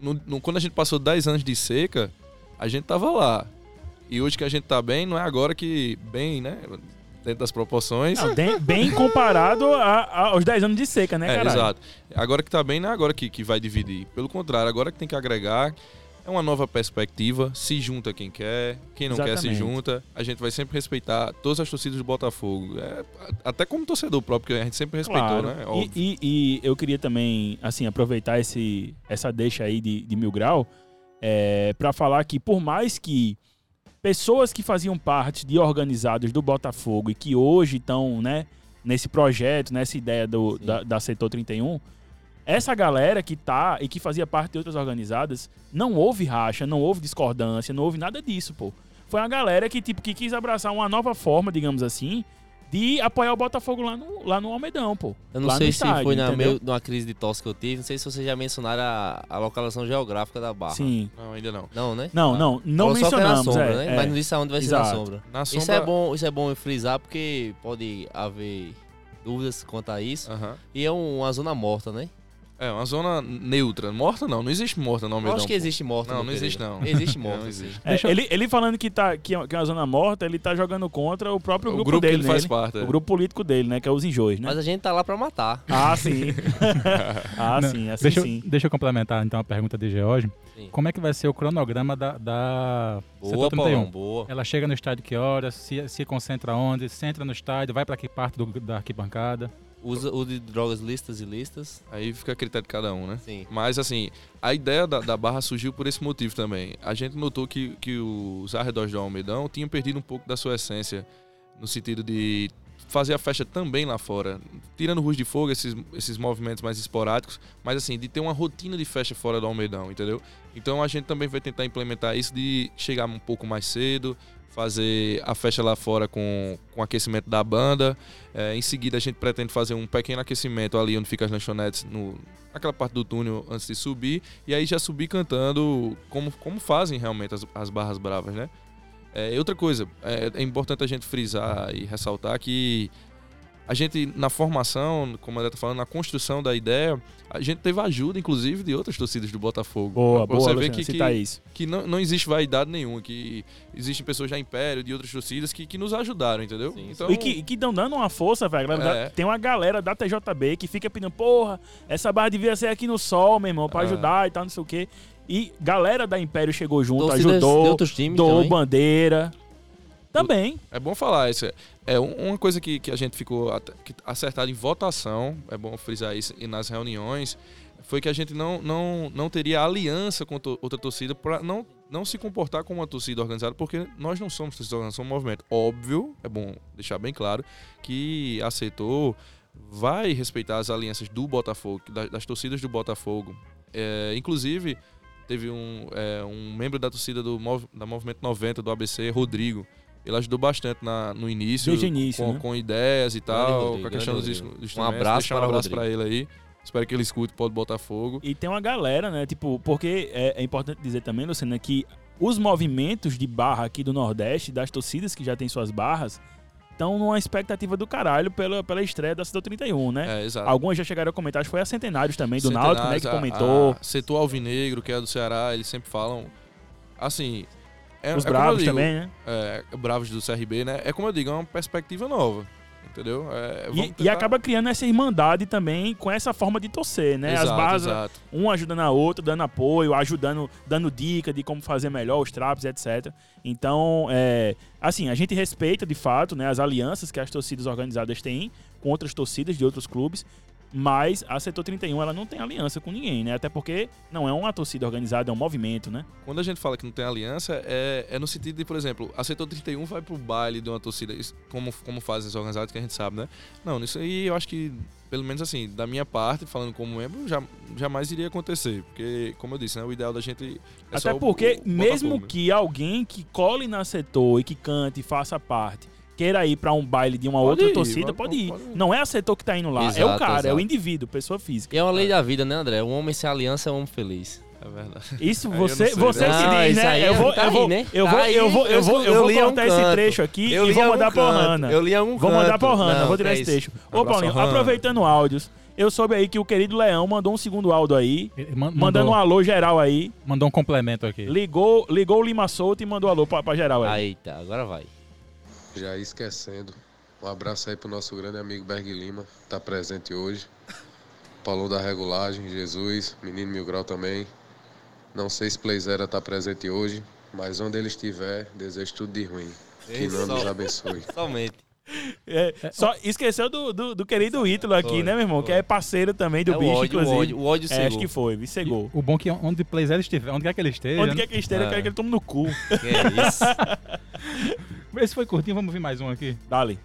S4: no- no- quando a gente passou 10 anos de seca, a gente tava lá. E hoje que a gente tá bem, não é agora que bem, né? Dentro das proporções.
S2: Não, bem, comparado a- a- aos 10 anos de seca, né,
S4: É,
S2: cara?
S4: exato. Agora que tá bem, não é agora que, que vai dividir. Pelo contrário, agora que tem que agregar. É uma nova perspectiva. Se junta quem quer. Quem não quer se
S2: Exatamente.
S4: junta. A gente vai sempre respeitar todas as torcidas do Botafogo. É, até como torcedor próprio, que a gente sempre respeitou,
S2: Claro.
S4: né?
S2: E-. E, e eu queria também, assim, aproveitar esse, essa deixa aí de, de Mil Grau é, para falar que, por mais que pessoas que faziam parte de organizados do Botafogo e que hoje estão, né, nesse projeto, nessa ideia do, da, da Setor 31, essa galera que tá e que fazia parte de outras organizadas, não houve racha, não houve discordância, não houve nada disso, pô. Foi uma galera que, tipo, que quis abraçar uma nova forma, digamos assim, de apoiar o Botafogo lá no, lá no Almedão, pô.
S3: Eu não sei se
S2: estádio,
S3: foi na meio, numa crise de tosse que eu tive. Não sei se vocês já mencionaram a, a localização geográfica da barra.
S2: Sim.
S4: Não, ainda não.
S3: Não, né?
S2: Não, não, não
S3: Falou só que era na
S2: mencionamos,
S3: sombra,
S2: é,
S3: né?
S2: é.
S3: Mas não disse aonde vai ser na
S2: Exato.
S3: sombra.
S4: Na sombra...
S3: Isso é bom, isso é bom frisar porque pode haver dúvidas quanto a isso. E é um- uma zona morta, né?
S4: É, uma zona neutra. Morta não, não existe morta no
S3: Eu
S4: Almedão.
S3: acho que
S4: pô.
S3: existe morta.
S4: Não,
S3: meu
S4: não existe não.
S3: Existe morta,
S4: Não existe.
S2: É, ele, ele falando que, tá, que, é que é uma zona morta, ele tá jogando contra o próprio
S4: O
S2: grupo,
S4: grupo que
S2: dele,
S4: ele
S2: né?
S4: faz parte. é.
S2: O grupo político dele, né? Que é os enjoes, né?
S3: Mas a gente tá lá pra matar.
S2: Ah, sim. ah,
S1: Não,
S2: sim, assim
S1: deixa, eu-
S2: sim.
S1: deixa eu complementar então a pergunta de George.
S3: Sim.
S1: Como é que vai ser o cronograma da, da
S3: Boa,
S1: Setor 31?
S3: Paulão, boa.
S1: Ela chega no estádio que horas? Se, se concentra onde? Se entra no estádio? Vai para que parte do- da arquibancada?
S3: Usa o de drogas listas e listas.
S4: Aí fica a critério de cada um, né?
S3: Sim.
S4: Mas assim, a ideia da, da barra surgiu por esse motivo também. A gente notou que, que os arredores do Almedão tinham perdido um pouco da sua essência, no sentido de fazer a festa também lá fora. Tirando Ruas de Fogo, esses, esses movimentos mais esporádicos, mas assim, de ter uma rotina de festa fora do Almedão, entendeu? Então a gente também vai tentar implementar isso de chegar um pouco mais cedo, fazer a festa lá fora com, com aquecimento da banda. É, em seguida, a gente pretende fazer um pequeno aquecimento ali onde fica as lanchonetes, no, naquela parte do túnel antes de subir. E aí já subir cantando como, como fazem realmente as, as barras bravas, né? É, outra coisa, é, é importante a gente frisar e ressaltar que a gente, na formação, como a André tá falando, na construção da ideia, a gente teve ajuda, inclusive, de outras torcidas do Botafogo.
S2: Boa,
S4: Pra
S2: boa,
S4: você
S2: Luciano,
S4: que,
S2: cita
S4: que,
S2: isso.
S4: que não, não existe vaidade nenhuma, que existem pessoas da Império, de outras torcidas, que, que nos ajudaram, entendeu?
S3: Sim.
S4: Então,
S2: E que, que dão dando uma força, velho.
S4: É.
S2: Tem uma galera da TJB que fica pedindo, porra, essa barra devia ser aqui no sol, meu irmão, pra
S4: É.
S2: ajudar e tal, não sei o quê. E galera da Império chegou junto,
S3: Torcidas
S2: ajudou,
S3: de outros times
S2: doou
S3: também.
S2: bandeira. Também.
S4: É bom falar isso. É um- uma coisa que, que a gente ficou acertado em votação, é bom frisar isso, e nas reuniões, foi que a gente não, não, não teria aliança com outra torcida para não, não se comportar como uma torcida organizada, porque nós não somos torcida organizada, somos um movimento. Óbvio, é bom deixar bem claro, que aceitou, vai respeitar as alianças do Botafogo, da- das torcidas do Botafogo. É, inclusive, teve um, é, um membro da torcida do da Movimento 90, do ABC, Rodrigo. Ele ajudou bastante na, no início,
S2: Desde o início,
S4: com,
S2: né?
S4: com ideias e tal,
S3: Rodrigo,
S4: com a questão dos dos
S3: Um abraço
S4: um
S3: para
S4: abraço pra
S3: Rodrigo.
S4: ele aí. Espero que ele escute o Pode Botafogo.
S2: E tem uma galera, né? Tipo, porque é, é importante dizer também, Luciana, que os movimentos de barra aqui do Nordeste, das torcidas que já têm suas barras, estão numa expectativa do caralho pela, pela estreia da Cidade 31, né?
S4: É, exato.
S2: Algumas já chegaram a comentar, acho que foi a Centenários também, do Náutico, né? Que
S4: Centenários,
S2: comentou.
S4: A, a Setor Alvinegro, que é do Ceará, eles sempre falam. Assim. É,
S2: os
S4: é
S2: Bravos
S4: digo,
S2: também, né?
S4: É, Bravos do CRB, né? É como eu digo, é uma perspectiva nova. Entendeu? É,
S2: E, e acaba criando essa irmandade também com essa forma de torcer, né? As
S4: Exato,
S2: barras,
S4: exato.
S2: um ajudando a outra, dando apoio, ajudando, dando dica de como fazer melhor os traps, etc. Então, é, assim, a gente respeita de fato né, as alianças que as torcidas organizadas têm com outras torcidas de outros clubes, mas a Setor 31 ela não tem aliança com ninguém, né? Até porque não é uma torcida organizada, é um movimento, né?
S4: Quando a gente fala que não tem aliança, é, é no sentido de, por exemplo, a Setor 31 vai pro baile de uma torcida, isso- como, como fazem as organizadas que a gente sabe, né? Não, nisso aí eu acho que, pelo menos assim, da minha parte, falando como membro, já, jamais iria acontecer. Porque, como eu disse, né? O ideal da gente é
S2: Até
S4: o-
S2: porque,
S4: o
S2: mesmo
S4: né?
S2: que alguém que cole na setor e que cante e faça parte, queira ir pra um baile de uma
S4: Pode
S2: outra
S4: ir,
S2: torcida,
S4: pode-
S2: pode ir.
S4: pode ir.
S2: Não é a setor que tá indo lá, é o
S3: Exato,
S2: cara, é o
S3: exato.
S2: indivíduo, pessoa física.
S3: E é uma lei da vida, né, André? Um homem sem aliança é um homem feliz.
S4: É verdade.
S2: Isso você, você
S3: né?
S2: que
S3: Não,
S2: diz,
S3: isso
S2: né?
S3: aí
S2: Eu vou,
S3: tá
S2: eu vou,
S3: aí, né?
S2: eu
S3: Tá
S2: vou, eu vou, eu
S3: eu
S2: vou, eu
S3: eu
S2: vou
S3: um
S2: cortar esse trecho aqui
S3: Eu
S2: e vou mandar
S3: canto.
S2: Hanna.
S3: Eu li algum
S2: Vou mandar pro Hanna, vou tirar
S3: é
S2: esse
S3: isso.
S2: trecho. Ô, Paulinho, aproveitando áudios, eu soube aí que o querido Leão mandou um segundo áudio aí,
S1: Ele man-
S2: mandando um
S1: mandou,
S2: alô geral aí.
S1: mandou um complemento aqui.
S2: Ligou, ligou o Lima Souto e mandou alô pra, pra geral aí.
S3: Eita, agora vai.
S6: Já esquecendo. Um abraço aí pro nosso grande amigo Berg Lima, que tá presente hoje. Paulão da Regulagem, Jesus, Menino Mil Grau também. Não sei se Playzera tá presente hoje, mas onde ele estiver, desejo tudo de ruim. Que não nos abençoe.
S3: Somente.
S2: É, só esqueceu do, do, do querido Ítalo aqui,
S3: Foi,
S2: né, meu irmão?
S3: foi.
S2: Que é parceiro também do
S3: É o
S2: bicho,
S3: ódio, o
S2: inclusive.
S3: ódio, o ódio
S2: É, acho que foi, me cegou.
S1: O bom é que onde Playzera estiver, onde quer que ele esteja.
S2: Onde
S1: né?
S2: quer que esteja, eu
S3: É.
S2: quero que ele tome no cu.
S3: Que é isso?
S1: Esse foi curtinho, vamos ver mais um aqui.
S2: Dali.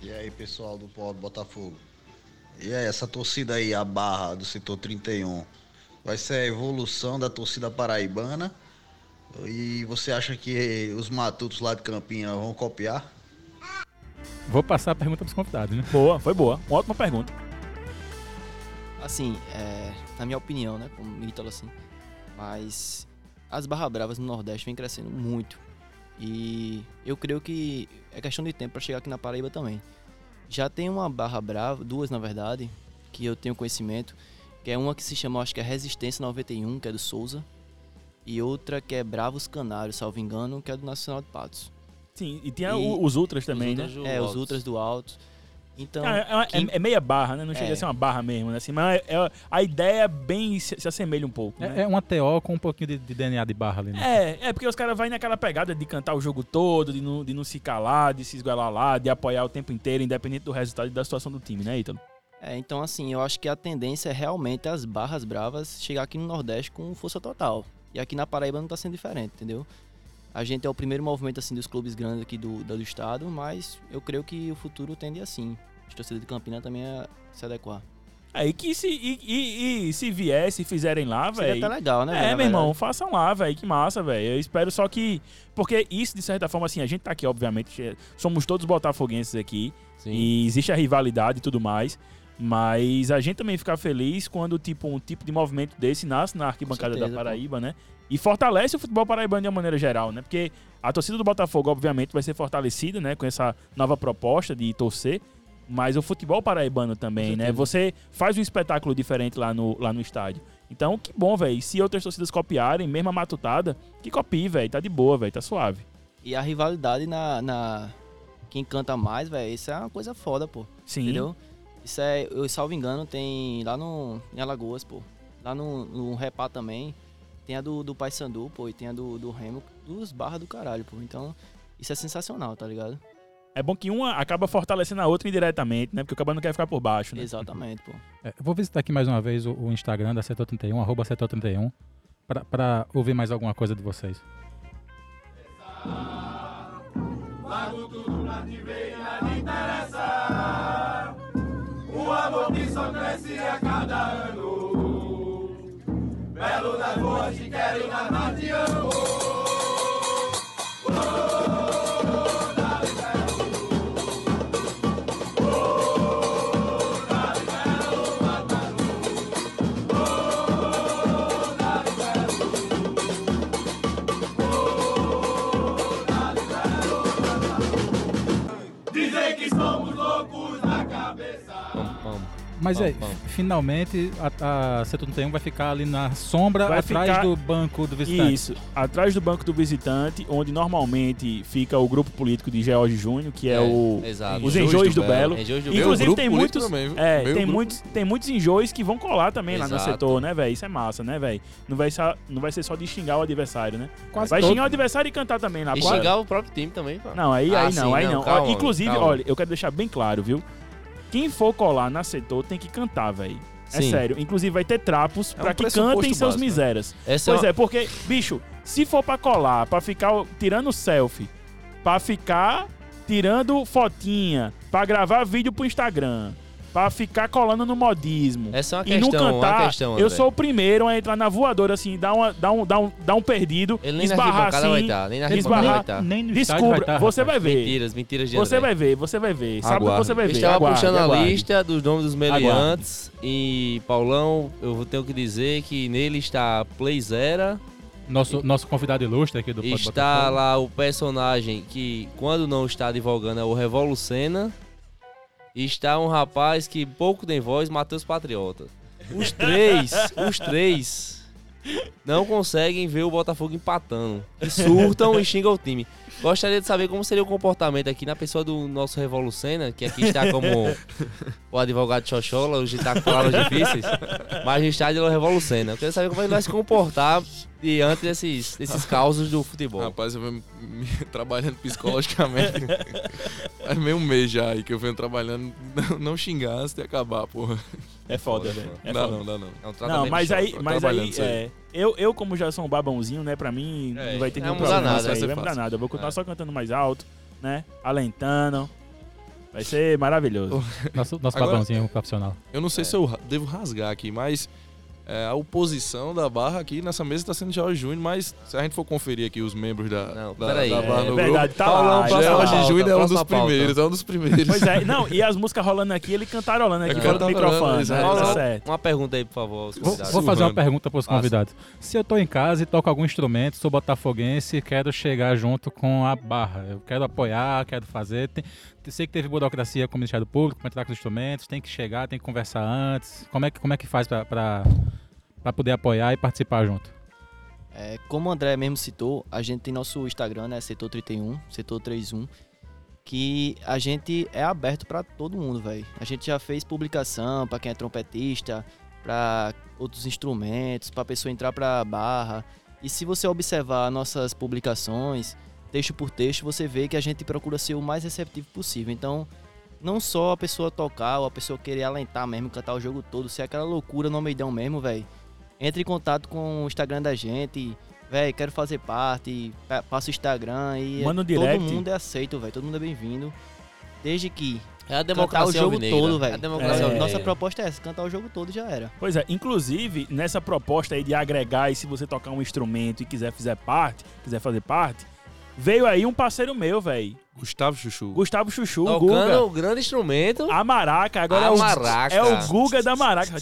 S8: E aí, pessoal do Pó do Botafogo? E aí, essa torcida aí, a barra do setor 31, vai ser a evolução da torcida paraibana? E você acha que os matutos lá de Campina vão copiar?
S1: Vou passar a pergunta pros convidados, né?
S2: Boa, foi boa. Uma ótima pergunta.
S5: Assim, é, na minha opinião, né, como Ítalo, assim, mas as Barra Bravas no Nordeste vem crescendo muito. E eu creio que é questão de tempo para chegar aqui na Paraíba também. Já tem uma Barra Brava, duas na verdade, que eu tenho conhecimento, que é uma que se chama, acho que é Resistência 91, que é do Souza, e outra que é Bravos Canários, salvo engano, que é do Nacional de Patos.
S2: Sim, e tinha
S5: E
S2: os Ultras também,
S3: Os
S2: né?
S3: outros do
S5: é, os
S3: Altos.
S5: Ultras do Alto. Então,
S2: é, é-
S5: quem-
S2: é meia barra, né? Não chega
S5: É.
S2: a ser uma barra mesmo, né? Assim, mas é- é- a ideia bem se, se assemelha um pouco, né?
S1: É, é uma TO com um pouquinho de, de DNA de barra ali, né?
S2: É, é porque os caras vão naquela pegada de cantar o jogo todo, de não, de não se calar, de se esguelar lá, de apoiar o tempo inteiro, independente do resultado e da situação do time, né, Ítalo?
S5: É, então assim, eu acho que a tendência é realmente as barras bravas chegar aqui no Nordeste com força total. E aqui na Paraíba não tá sendo diferente, entendeu? A gente é o primeiro movimento assim dos clubes grandes aqui do, do estado, mas eu creio que o futuro tende assim. As torcidas de Campina também a se adequar.
S2: Aí que se, e, e- e se vier, se fizerem lá,
S5: Seria
S2: velho.
S5: até legal, né?
S2: É, meu irmão, façam lá, velho. Que massa, velho. Eu espero só que. Porque isso, de certa forma, assim, a gente tá aqui, obviamente. é, Somos todos botafoguenses aqui.
S3: Sim.
S2: E existe a rivalidade e tudo mais. Mas a gente também fica feliz quando, tipo, um tipo de movimento desse nasce na arquibancada
S5: certeza,
S2: da
S5: pô.
S2: Paraíba, né? E fortalece o futebol paraibano de uma maneira geral, né? Porque a torcida do Botafogo, obviamente, vai ser fortalecida, né? Com essa nova proposta de torcer. Mas o futebol paraibano também, né? Você faz um espetáculo diferente lá no, lá no estádio. Então, que bom, velho. Se outras torcidas copiarem, mesmo a matutada, que copie, velho. Tá de boa, velho. Tá suave.
S5: E a rivalidade na. na... Quem canta mais, velho, isso é uma coisa foda, pô.
S2: Sim.
S5: Entendeu? Isso é, eu salvo engano, tem lá no, em Alagoas, pô. Lá no, no Repá também. Tem a do, do Paysandu, pô, e tem a do, do Remo, dos barras do caralho, pô. Então, isso é sensacional, tá ligado?
S2: É bom que uma acaba fortalecendo a outra indiretamente, né? Porque o cabra não quer ficar por baixo, né?
S5: Exatamente, pô.
S1: É, eu vou visitar aqui mais uma vez o, o Instagram da Setor 31, arroba Setor 31, pra, pra ouvir mais alguma coisa de vocês.
S7: Largo tudo pra te ver e nada interessa. Um amor que só cresce a cada ano. Belo das boas, te quero e nada te amo. Dizem
S1: Mas é,
S3: Pam, pam.
S1: finalmente a, a Setor 31 vai ficar ali na sombra,
S2: Vai
S1: atrás
S2: ficar-
S1: do banco do visitante.
S2: Isso, atrás do banco do visitante, onde normalmente fica o grupo político de George Júnior, que é,
S3: É,
S2: o
S3: exato.
S2: os
S4: enjoys do
S2: do
S4: Belo.
S2: Belo.
S3: Enjoys do
S2: Inclusive tem muitos,
S4: também,
S2: é, tem
S4: grupo.
S2: muitos, tem muitos enjoys que vão colar também lá no
S3: Exato.
S2: setor, né, velho? Isso é massa, né, velho? Não vai só, não vai ser só de xingar o adversário, né?
S1: Quase
S2: vai
S1: todo-
S2: xingar o adversário e cantar também na
S3: E
S2: quadra.
S3: xingar o próprio time também, pô.
S2: Não, aí,
S3: Ah,
S2: aí não,
S3: sim,
S2: aí
S3: não,
S2: não.
S3: Calma,
S2: Inclusive,
S3: calma.
S2: olha, eu quero deixar bem claro, viu? Quem for colar na setor tem que cantar, velho. É
S3: Sim.
S2: sério. Inclusive vai ter trapos
S4: É um
S2: pra que
S4: pressuposto
S2: cantem seus
S4: básico, né?
S2: miséras.
S3: Essa
S2: Pois
S3: é,
S2: é, porque, bicho, se for pra colar, pra ficar tirando selfie, pra ficar tirando fotinha, pra gravar vídeo pro Instagram, pra ficar colando no modismo.
S3: essa é uma
S2: e não
S3: questão,
S2: cantar,
S3: uma questão,
S2: eu sou o primeiro a entrar na voadora, assim, dar, uma, dar, um, dar, um, dar um perdido,
S3: Ele nem na
S2: esbarrar
S3: arquibancada vai
S2: assim.
S3: estar, nem na
S2: esbarrar-
S3: vai estar.
S1: Nem no estádio vai
S2: Descubra,
S1: estar,
S2: você
S1: rapaz.
S2: vai ver.
S3: Mentiras, mentiras de
S2: Você
S3: André.
S2: vai ver, você vai ver. Sábado
S4: Aguarde.
S2: você vai
S3: Eu
S2: ver.
S3: estava
S2: Aguarde,
S3: puxando a
S2: aguarde.
S3: lista dos nomes dos meliantes e Paulão, eu vou ter que dizer que nele está Playzera,
S1: Nosso, nosso convidado ilustre aqui do
S3: está
S1: Botafogo.
S3: lá o personagem que quando não está divulgando é o Revolucena e está um rapaz que pouco tem voz, Matheus Patriota. Os três, os três não conseguem ver o Botafogo empatando. E surtam e xingam o time. Gostaria de saber como seria o comportamento aqui na pessoa do nosso Revolucena, que aqui está como o advogado Xoxola, hoje está com palavras difíceis, mas no estádio é o Revolucena. Eu queria saber como ele vai se comportar diante desses, desses causos do futebol.
S4: Rapaz, eu venho me- trabalhando psicologicamente. Faz meio um mês já aí que eu venho trabalhando. Não, não xingar antes de acabar, porra.
S2: É foda, velho. É
S4: dá não, dá não.
S3: É um
S2: Não, mas aí, mas aí é, eu, eu, como já sou um babãozinho, né, pra mim
S3: É,
S2: não vai ter
S3: não
S2: nenhum problema.
S3: nada,
S4: vai
S2: aí,
S4: ser
S2: vai mudar nada. Eu vou continuar
S3: É.
S2: só cantando mais alto, né, alentando. Vai ser maravilhoso.
S1: Nosso, nosso
S4: Agora-
S1: babãozinho profissional.
S4: Eu não sei se eu devo rasgar aqui, mas é, a oposição da Barra aqui nessa mesa está sendo Jorge Júnior, mas se a gente for conferir aqui os membros da,
S3: Não,
S4: da, da Barra
S2: É
S4: no
S2: verdade, tá
S3: Paulão,
S2: lá.
S4: grupo,
S2: tá lá.
S4: Jorge
S3: pauta,
S4: Júnior é um dos primeiros, é um dos primeiros.
S2: Pois é, não, e as músicas rolando aqui, ele cantarolando aqui
S4: É cantarolando,
S2: microfone. né, tá
S3: uma pergunta aí, por favor, aos
S1: Vou,
S3: convidados.
S1: vou fazer uma pergunta para os convidados. Se eu tô em casa e toco algum instrumento, sou botafoguense e quero chegar junto com a barra. Eu quero apoiar, quero fazer. Tem, sei que teve burocracia com o Ministério Público para entrar com os instrumentos, tem que chegar, tem que conversar antes. Como é que, como é que faz para poder apoiar e participar junto?
S5: É, como o André mesmo citou, a gente tem nosso Instagram, né? Setor 31, Setor 31, que a gente é aberto pra todo mundo, velho. A gente já fez publicação pra quem é trompetista, pra outros instrumentos, pra pessoa entrar pra barra. E se você observar nossas publicações, texto por texto, você vê que a gente procura ser o mais receptivo possível. Então, não só a pessoa tocar ou a pessoa querer alentar mesmo, cantar o jogo todo, ser aquela loucura no meidão mesmo, velho entre em contato com o Instagram da gente. Véi, quero fazer parte. pa- Passa o Instagram e
S2: Manda um
S5: todo
S2: direct.
S5: mundo é aceito, velho. Todo mundo é bem-vindo. Desde que
S3: É a
S5: cantar o
S3: democracia
S5: jogo todo,
S3: É a
S5: velho.
S3: democracia
S2: É.
S3: alvinegra.
S5: Nossa proposta é essa, cantar o jogo todo e já era.
S2: Pois é, inclusive, nessa proposta aí de agregar e se você tocar um instrumento e quiser fazer parte, quiser fazer parte, veio aí um parceiro meu, velho.
S4: Gustavo Chuchu.
S2: Gustavo Chuchu, o
S3: Tocando
S2: Guga.
S3: o grande instrumento.
S2: A maraca, agora
S3: A
S2: é o
S3: maraca.
S2: É o Guga da maraca.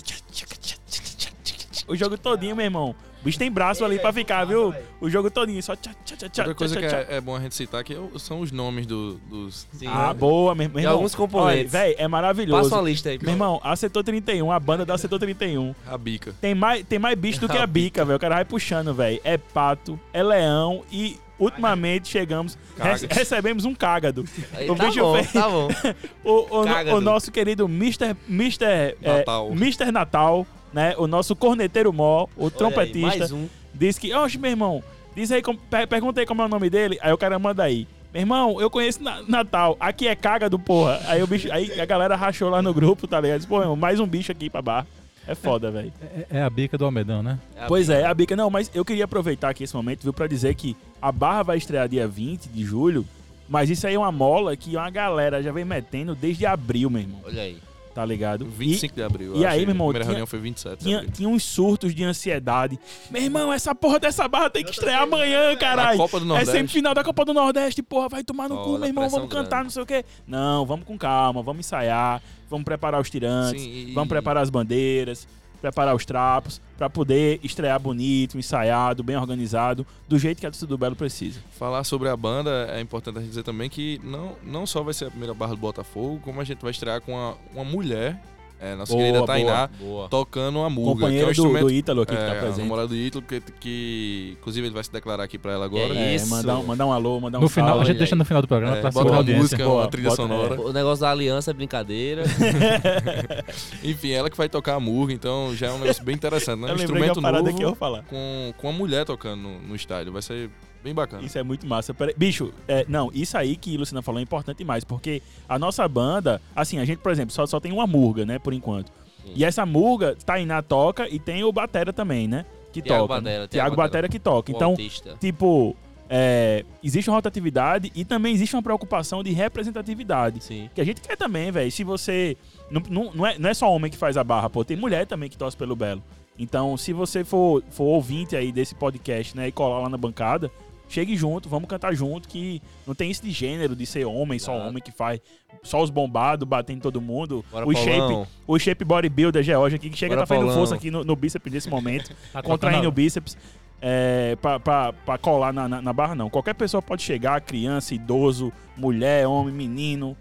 S2: O jogo todinho, meu irmão. O bicho tem braço ali pra ficar, viu? O jogo todinho, só tchá, tchá, tchá, tchá,
S4: Outra coisa que é, é bom a gente citar que é o- são os nomes do- dos.
S3: Sim.
S2: Ah, boa, meu, meu
S3: E
S2: irmão.
S3: alguns componentes.
S2: Véi, é maravilhoso.
S3: Passa uma lista aí.
S2: Meu irmão, a Setor 31, a banda da Setor 31.
S4: A bica.
S2: Tem mais, tem mais bicho do que a bica, velho. O cara vai puxando, velho. É pato, é leão e ultimamente chegamos, rece- recebemos um cágado.
S3: Aí,
S2: o
S3: tá
S2: bicho
S3: bom,
S2: fez-
S3: tá bom.
S2: O, o, o nosso querido Mr. Mr. é,
S4: Natal.
S2: Mr. Natal, né? O nosso corneteiro mó, o trompetista,
S3: um.
S2: disse que, oxe, meu irmão, diz aí, como- per- pergunta aí como é o nome dele. Aí o cara manda aí. Meu irmão, eu conheço Na- Natal. Aqui é caga do porra. Aí, o bicho, aí a galera rachou lá no grupo, tá ligado? Disse, Pô, irmão, mais um bicho aqui pra bar. É foda, velho.
S1: É, é a bica do Almedão, né?
S3: a
S2: Pois
S3: bica.
S2: é, a bica. Não, mas eu queria aproveitar aqui esse momento, viu, pra dizer que a barra vai estrear dia 20 de julho. Mas isso aí é uma mola que uma galera já vem metendo desde abril, meu irmão.
S3: Olha aí.
S2: Tá ligado?
S4: 25 de abril.
S2: e aí, meu irmão,
S4: A primeira
S2: tinha-
S4: reunião foi 27 de
S2: Tinha, tinha uns surtos de ansiedade. Meu irmão, essa porra dessa barra tem que estrear amanhã, caralho. É semifinal da Copa do Nordeste, porra, vai tomar no cu, meu irmão, vamos cantar,
S3: grande.
S2: não sei o quê. Não, vamos com calma, vamos ensaiar, vamos preparar os tirantes,
S4: Sim, e-
S2: vamos preparar as bandeiras, preparar os trapos, pra poder estrear bonito, ensaiado, bem organizado, do jeito que a torcida do Belo precisa.
S4: Falar sobre a banda, é importante a gente dizer também que não, não só vai ser a primeira barra do Botafogo, como a gente vai estrear com uma, uma mulher, é, nossa
S2: Boa,
S4: querida. Tainá,
S3: Boa.
S4: tocando a murga, que é um
S2: Companheiro do, do Ítalo aqui que
S4: é,
S2: tá
S4: a
S2: presente.
S4: namorada do Ítalo, que, que inclusive ele vai se declarar aqui pra ela agora.
S3: É
S2: É,
S3: isso.
S2: mandar, um- mandar um alô, mandar um
S1: No final, a
S2: salve.
S1: gente deixa no final do programa
S4: É,
S1: pra
S4: bota
S1: a
S4: uma
S1: audiência.
S4: música,
S2: Boa,
S4: uma trilha
S2: bota-
S4: sonora.
S3: O negócio da aliança é brincadeira.
S4: Enfim, ela que vai tocar a murga, então já é um negócio bem interessante, né?
S2: Eu
S4: Um
S2: de
S4: instrumento
S2: uma parada
S4: novo
S2: que eu falar.
S4: com, com a mulher tocando no, no estádio. Vai ser bem bacana.
S2: Isso é muito massa. Bicho, é, não, isso aí que a Luciana falou é importante demais, porque a nossa banda, assim, a gente, por exemplo, só, só tem uma murga, né, por enquanto.
S3: Sim.
S2: E essa murga, Tainá toca e tem o Batera também, né? Que
S3: Tiago
S2: toca. né?
S3: Batera,
S2: Tiago
S3: Tiago
S2: Batera que toca. Então,
S3: autista.
S2: tipo, é, existe uma rotatividade e também existe uma preocupação de representatividade.
S3: Sim.
S2: Que a gente quer também, velho. Se você. Não, não, não, é, não é só homem que faz a barra, pô. Tem mulher também que torce pelo Belo. Então, se você for, for ouvinte aí desse podcast, né, e colar lá na bancada, chegue junto, vamos cantar junto, que não tem isso de gênero, de ser homem, só homem que faz. Só os bombados batendo todo mundo.
S3: Bora,
S2: o shape, o shape bodybuilder George aqui, que chega
S3: Bora,
S2: tá fazendo
S3: Paulão.
S2: força aqui no, no bíceps nesse momento
S1: Tá
S2: contraindo o bíceps é, pra colar na, na, na barra, não. Qualquer pessoa pode chegar, criança, idoso, mulher, homem, menino.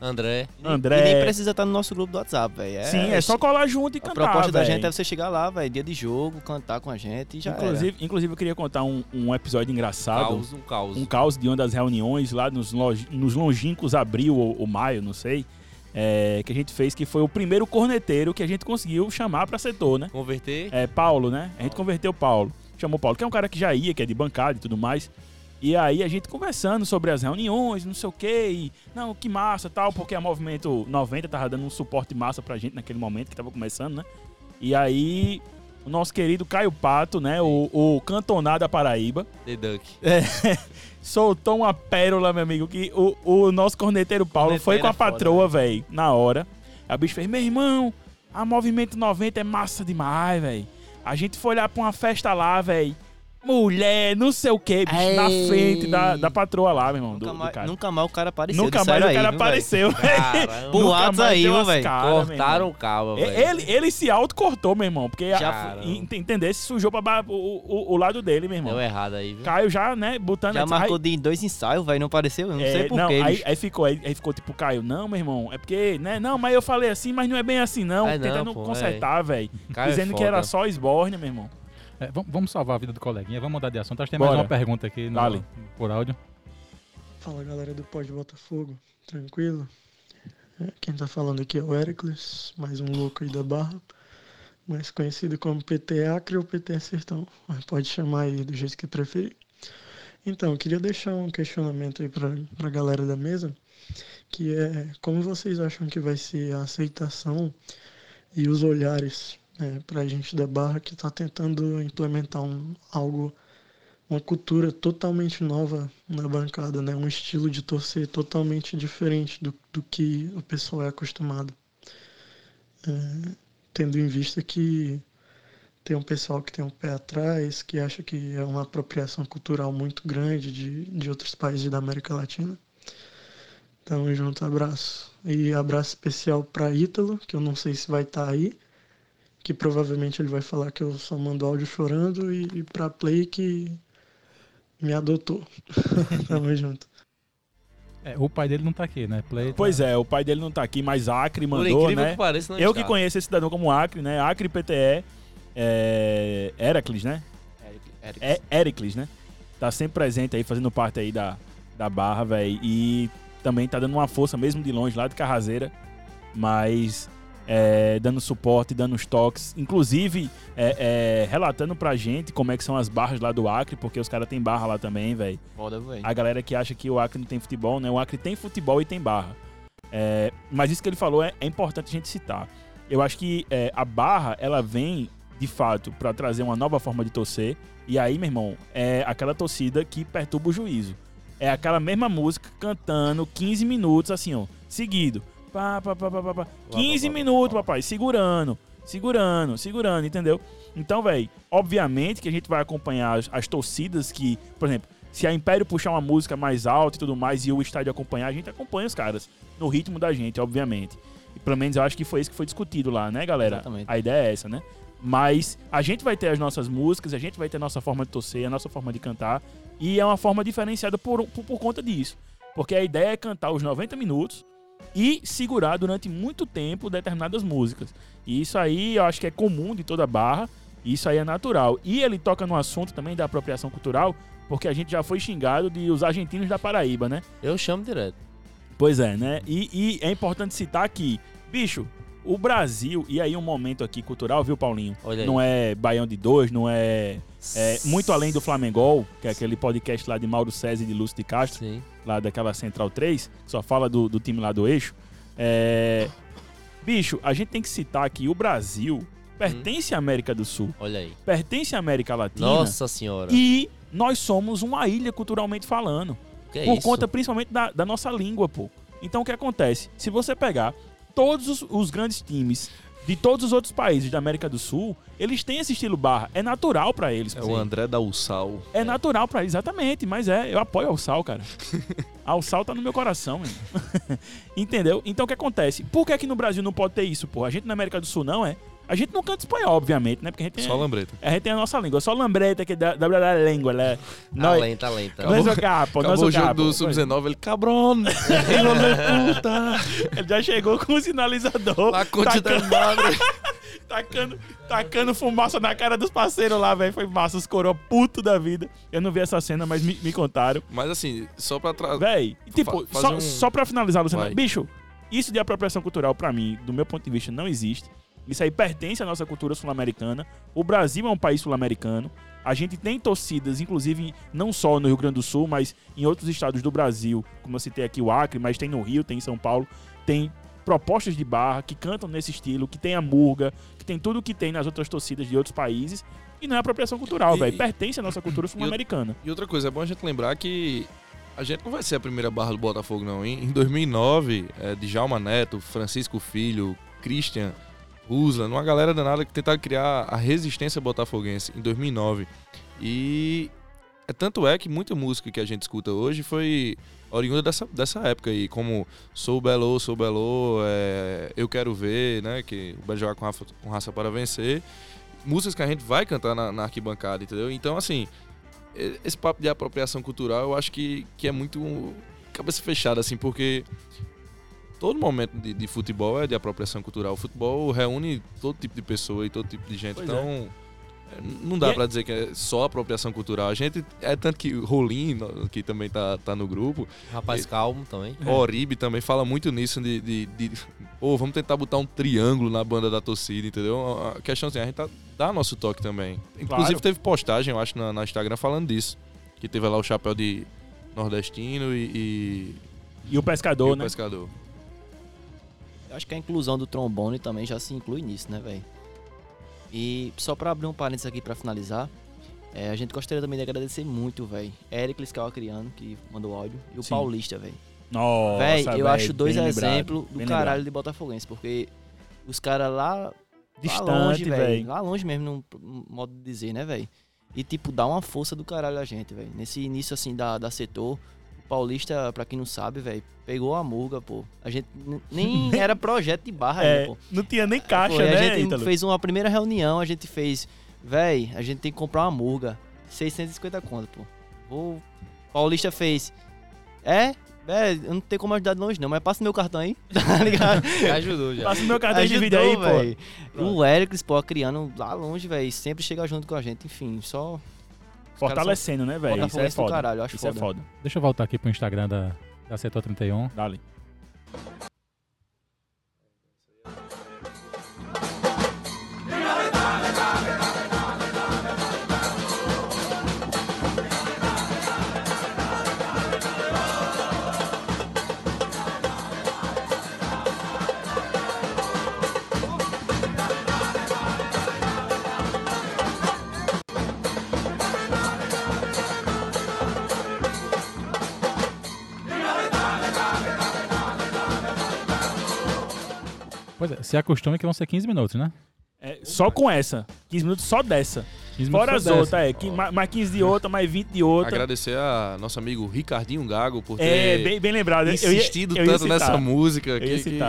S3: André.
S2: André.
S5: E nem precisa estar no nosso grupo do WhatsApp, velho.
S2: Sim, é só colar junto e
S5: A
S2: cantar,
S5: proposta da
S2: véi.
S5: gente é você chegar lá, velho, dia de jogo, cantar com a gente e já era.
S2: Inclusive, inclusive, eu queria contar um, um episódio engraçado.
S3: Caos, um caos.
S2: Um caos de uma das reuniões lá nos, log- nos longínquos abril ou, ou maio, não sei. é, que a gente fez, que foi o primeiro corneteiro que a gente conseguiu chamar pra setor, né?
S3: Converter.
S2: É, Paulo, né? A gente converteu o Paulo. Chamou o Paulo, que é um cara que já ia, que é de bancada e tudo mais. E aí a gente conversando sobre as reuniões, não sei o quê, e não, que massa tal, porque a Movimento 90 tava dando um suporte massa pra gente naquele momento que tava começando, né? E aí o nosso querido Caio Pato, né? O, o da Paraíba,
S3: The Duck.
S2: soltou uma pérola, meu amigo, que o, o nosso corneteiro Paulo foi com a
S5: é
S2: patroa, velho, na hora. O bicho fez, meu irmão, a Movimento 90 é massa demais, velho. A gente foi lá pra uma festa lá, velho. Mulher, não sei o que, bicho, na
S5: Ei.
S2: frente da, da patroa lá, meu irmão, do,
S5: Nunca,
S2: do
S5: mais,
S2: cara.
S5: nunca mais o cara apareceu.
S2: Nunca mais o cara
S5: viu,
S2: apareceu, velho. Mais
S5: aí,
S2: deu
S5: viu,
S2: as
S5: velho?
S3: Cortaram o cabo, velho.
S2: Ele, ele se autocortou, meu irmão, porque
S5: Já-
S2: entender se sujou pra o, o, o lado dele, meu irmão.
S3: Deu errado aí, viu?
S2: Caio já, né, botando...
S5: Já
S2: aí-
S5: marcou de dois ensaios, velho, não apareceu? Eu não
S2: É,
S5: sei porquê,
S2: não, aí, aí ficou, aí, aí ficou tipo, Caio, não, meu irmão, é porque, né, não, mas eu falei assim, mas não é bem assim, não.
S3: É, não,
S2: tentando
S3: pô,
S2: consertar, velho.
S3: É
S2: Dizendo que era só esbórnia, meu irmão.
S1: É, vamos- salvar a vida do coleguinha, vamos mudar de assunto. Acho que tem
S2: Bora.
S1: mais uma pergunta aqui no,
S2: Dale.
S1: por áudio.
S9: Fala galera do Pós Botafogo, tranquilo? É, Quem tá falando aqui é o Heracles, mais um louco aí da Barra, mais conhecido como PT Acre ou PT Sertão, mas pode chamar aí do jeito que preferir. Então, eu queria deixar um questionamento aí pra, pra galera da mesa, que é como vocês acham que vai ser a aceitação e os olhares né, pra gente da Barra que tá tentando implementar um, algo uma cultura totalmente nova na bancada, né? Um estilo de torcer totalmente diferente do, do que o pessoal é acostumado. É, tendo em vista que tem um pessoal que tem um pé atrás, que acha que é uma apropriação cultural muito grande de, de outros países da América Latina. Tamo junto, abraço. E abraço especial para Ítalo, que eu não sei se vai estar aí, que provavelmente ele vai falar que eu só mando áudio chorando, e, e para Play que me adotou. Tamo junto.
S1: É, o pai dele não tá aqui, né? Play,
S2: Pois é, o pai dele não tá aqui, mas Acre mandou,
S3: incrível
S2: né?
S3: que pareça,
S2: Eu
S3: está.
S2: que conheço esse cidadão como Acre, né? Acre PTE, é... Heracles, né? É Heracles, né? Tá sempre presente aí, fazendo parte aí da, da barra, velho. E também tá dando uma força, mesmo de longe, lá de Carrazeira. Mas é, dando suporte, dando os toques, inclusive é, é, relatando pra gente como é que são as barras lá do Acre, porque os caras têm barra lá também, velho. A galera que acha que o Acre não tem futebol, né? O Acre tem futebol e tem barra. É, mas isso que ele falou é, é importante a gente citar. Eu acho que é, a barra, ela vem, de fato, pra trazer uma nova forma de torcer. E aí, meu irmão, é aquela torcida que perturba o juízo. É aquela mesma música cantando 15 minutos, assim, ó, seguido. Pá, pá, pá, pá, pá, pá. 15 minutos, papai, segurando, segurando, segurando, entendeu? Então, velho, obviamente que a gente vai acompanhar as, as torcidas que, por exemplo, se a Império puxar uma música mais alta e tudo mais e o estádio acompanhar, a gente acompanha os caras no ritmo da gente, obviamente. E pelo menos eu acho que foi isso que foi discutido lá, né, galera?
S5: Exatamente.
S2: A ideia é essa, né? Mas a gente vai ter as nossas músicas, a gente vai ter a nossa forma de torcer, a nossa forma de cantar. E é uma forma diferenciada por, por, por conta disso. Porque a ideia é cantar os 90 minutos e segurar durante muito tempo determinadas músicas. E isso aí eu acho que é comum de toda barra. E isso aí é natural. E ele toca no assunto também da apropriação cultural, porque a gente já foi xingado de os argentinos da Paraíba, né?
S3: Eu chamo direto.
S2: Pois é, né? E, e é importante citar que, bicho, o Brasil, e aí um momento aqui cultural, viu, Paulinho?
S3: Olha aí.
S2: Não é Baião de Dois, não é, é Muito Além do Flamengol, que é aquele podcast lá de Mauro César e de Lúcio de Castro,
S3: Sim.
S2: lá daquela Central 3, que só fala do, do time lá do eixo. É... Bicho, a gente tem que citar que o Brasil pertence à América do Sul,
S3: Olha aí.
S2: pertence à América Latina.
S3: Nossa senhora.
S2: E nós somos uma ilha culturalmente falando.
S3: Que é
S2: por conta principalmente da, da nossa língua, pô. Então o que acontece? Se você pegar todos os, os grandes times de todos os outros países da América do Sul, eles têm esse estilo barra. É natural pra eles.
S4: É o André da Ussal.
S2: É natural pra eles, exatamente. Mas é, eu apoio ao Sal, cara. Ao Sal tá no meu coração, mano. Entendeu? Então o que acontece? Por que aqui no Brasil não pode ter isso, pô? A gente na América do Sul não é? A gente não canta espanhol, obviamente, né? Porque a gente tem,
S4: Só lambreta.
S2: a gente tem a nossa língua. Só lambreta que da, da, da língua, né? Nós,
S3: Talenta, talenta.
S2: nós o capo, nós
S4: Acabou
S2: o
S4: o jogo
S2: capo.
S4: do Sub-19, ele, cabrão, filho de puta.
S2: Ele já chegou com o sinalizador.
S4: La concha da
S2: tacando,
S4: madre.
S2: tacando, tacando fumaça na cara dos parceiros lá, velho. Foi massa, os coroa puto da vida. Eu não vi essa cena, mas me, me contaram.
S4: Mas assim, só pra trás.
S2: Véi, tipo, só,
S4: um-
S2: só pra finalizar, Luciano,
S4: Vai.
S2: bicho, isso de apropriação cultural, pra mim, do meu ponto de vista, não existe. Isso aí pertence à nossa cultura sul-americana. O Brasil é um país sul-americano. A gente tem torcidas, inclusive, não só no Rio Grande do Sul, mas em outros estados do Brasil, como eu citei aqui o Acre, mas tem no Rio, tem em São Paulo, tem propostas de barra que cantam nesse estilo, que tem a murga, que tem tudo que tem nas outras torcidas de outros países. E não é apropriação cultural, velho. Pertence à nossa cultura sul-americana.
S4: E outra coisa, é bom a gente lembrar que a gente não vai ser a primeira barra do Botafogo, não. Em 2009, é, Djalma Neto, Francisco Filho, Christian, Ruslan, uma galera danada que tentaram criar a resistência botafoguense em 2009. E é tanto é que muita música que a gente escuta hoje foi oriunda dessa, dessa época aí, como Sou Belo, Sou Belo, é, Eu Quero Ver, né, que o Belo jogar com raça, com raça para vencer. Músicas que a gente vai cantar na, na arquibancada, entendeu? Então, assim, esse papo de apropriação cultural, eu acho que, que é muito cabeça fechada, assim, porque todo momento de, de futebol é de apropriação cultural. O futebol reúne todo tipo de pessoa e todo tipo de gente.
S2: Pois
S4: então, é, não dá
S2: E é-
S4: pra dizer que é só apropriação cultural. A gente, é tanto que o Rolim, que também tá, tá no grupo,
S3: Rapaz calmo também.
S2: É.
S4: o Oribe também fala muito nisso de, de, de "Ô, vamos tentar botar um triângulo na banda da torcida, entendeu? A questão assim, a gente tá, dá nosso toque também. Inclusive
S2: Claro.
S4: teve postagem, eu acho, na, na Instagram falando disso. Que teve lá o chapéu de nordestino e, e,
S2: E o
S4: e
S2: pescador,
S4: o
S2: né?
S4: pescador.
S5: Eu acho que a inclusão do trombone também já se inclui nisso, né, velho? E só pra abrir um parênteses aqui pra finalizar, é, a gente gostaria também de agradecer muito, velho. Eric Calcriano, que mandou áudio, e o
S2: Sim.
S5: Paulista, velho.
S2: Nossa,
S5: Véi, eu
S2: véi,
S5: acho dois exemplos do caralho
S2: lembrado.
S5: de Botafoguense, porque os caras lá, lá
S2: Distante,
S5: longe,
S2: velho.
S5: velho. Lá longe mesmo, num modo de dizer, né, velho? E, tipo, dá uma força do caralho a gente, velho. Nesse início, assim, da, da setor, Paulista, pra quem não sabe, velho, pegou a murga, pô. A gente nem era projeto de barra
S2: É,
S5: ainda, pô.
S2: não tinha nem caixa,
S5: Foi,
S2: né,
S5: a gente
S2: Ítalo?
S5: fez uma primeira reunião, a gente fez, véi, a gente tem que comprar uma murga, 650 conto, pô. O Paulista fez, é, velho, eu não tenho como ajudar de longe não, mas passa meu cartão aí, tá ligado?
S3: Já ajudou já.
S2: Passa o meu cartão de
S5: Ajudou,
S2: vídeo aí, pô.
S5: O Ericles, pô, criando lá longe, velho, sempre chega junto com a gente, enfim, só
S2: Fortalecendo, né, velho? Isso é foda.
S5: caralho, acho
S2: Isso é
S5: foda.
S2: foda.
S1: Deixa eu voltar aqui pro Instagram da, da Setor 31.
S2: Dale.
S1: Pois é, se acostume que vão ser 15 minutos, né?
S2: É, só com essa. 15 minutos só dessa.
S1: 15
S2: Fora as outras, é. qui- mais mais 15 de outra, mais 20 de outra.
S4: Agradecer a nosso amigo Ricardinho Gago por ter
S2: É, bem, bem lembrado. Eu ia-
S4: insistido
S2: eu ia
S4: tanto
S2: citar.
S4: nessa música que, que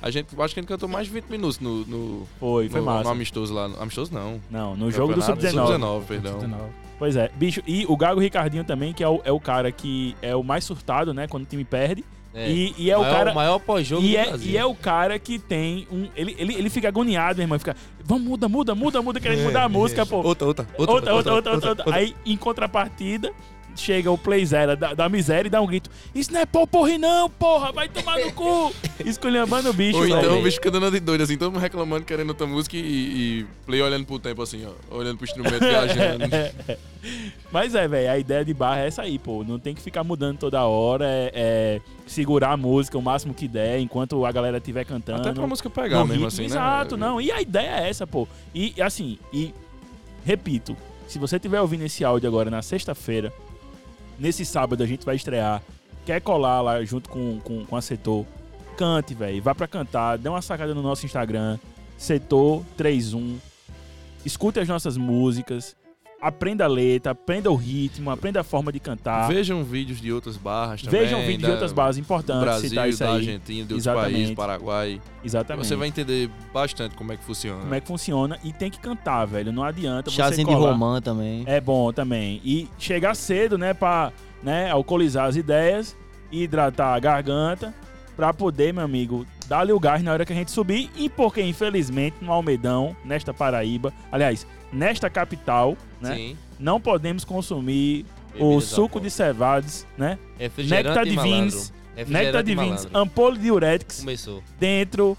S4: a gente acho que a gente cantou mais de 20 minutos no, no,
S2: Foi, foi
S4: no,
S2: massa.
S4: no amistoso lá. Amistoso não.
S2: Não, no jogo do
S4: Campeonato
S2: Sub-19.
S4: Sub-19, perdão.
S1: 19.
S2: Pois é, bicho. E o Gago Ricardinho também, que é o, é o cara que é o mais surtado, né? Quando o time perde.
S3: É.
S2: E, e é o
S3: maior,
S2: cara.
S3: maior pós-jogo
S2: E é, e é o cara que tem um. Ele, ele, ele fica agoniado, meu irmão. Fica. Vamos, muda, muda, muda, muda, querendo mudar a música, pô.
S4: Outra, outra,
S2: Outra, outra, outra, outra, outra. Aí, em contrapartida, chega o Play Zero da, da miséria e dá um grito. Isso não é pô, porra, não, porra, vai tomar no cu. Esculhambando o bicho,
S4: Ou então o bicho fica dando de doido, assim, todo mundo reclamando, querendo outra música e, e play olhando pro tempo, assim, ó. Olhando pro instrumento, viajando.
S2: Mas é, velho, a ideia de barra é essa aí, pô. Não tem que ficar mudando toda hora, é, é segurar a música o máximo que der, enquanto a galera estiver cantando.
S4: Até pra música pegar mesmo,
S2: ritmo.
S4: assim, né?
S2: Exato, não. E a ideia é essa, pô. E e assim, e repito, se você estiver ouvindo esse áudio agora na sexta-feira, nesse sábado a gente vai estrear, quer colar lá junto com, com, com a Setor, cante, velho. Vá pra cantar, dê uma sacada no nosso Instagram, Setor31. Escute as nossas músicas, aprenda a letra, aprenda o ritmo, aprenda a forma de cantar.
S4: Vejam vídeos de outras barras também.
S2: Vejam vídeos de
S4: da-
S2: outras bases
S4: do
S2: importantes,
S4: Brasil,
S2: citar isso
S4: da
S2: aí.
S4: Argentina, de outros
S2: Exatamente.
S4: países, Paraguai.
S2: Exatamente.
S4: Você vai entender bastante como é que funciona.
S2: Como é que funciona e tem que cantar, velho. Não adianta você
S5: Chazinho de
S2: colar.
S5: romã também.
S2: É bom também. E chegar cedo, né, pra né, alcoolizar as ideias, hidratar a garganta, pra poder, meu amigo, dar-lhe o gás na hora que a gente subir. E porque, infelizmente, no Almedão, nesta Paraíba, aliás, nesta capital, né,
S3: Sim.
S2: não podemos consumir o
S3: Bebidas
S2: suco
S3: alcoólicas.
S2: de cevados, né?
S3: E
S2: de
S3: Refrigerante
S2: Nectar de
S3: e
S2: Vins,
S3: malandro.
S2: ampolo diuréticos
S3: Começou.
S2: dentro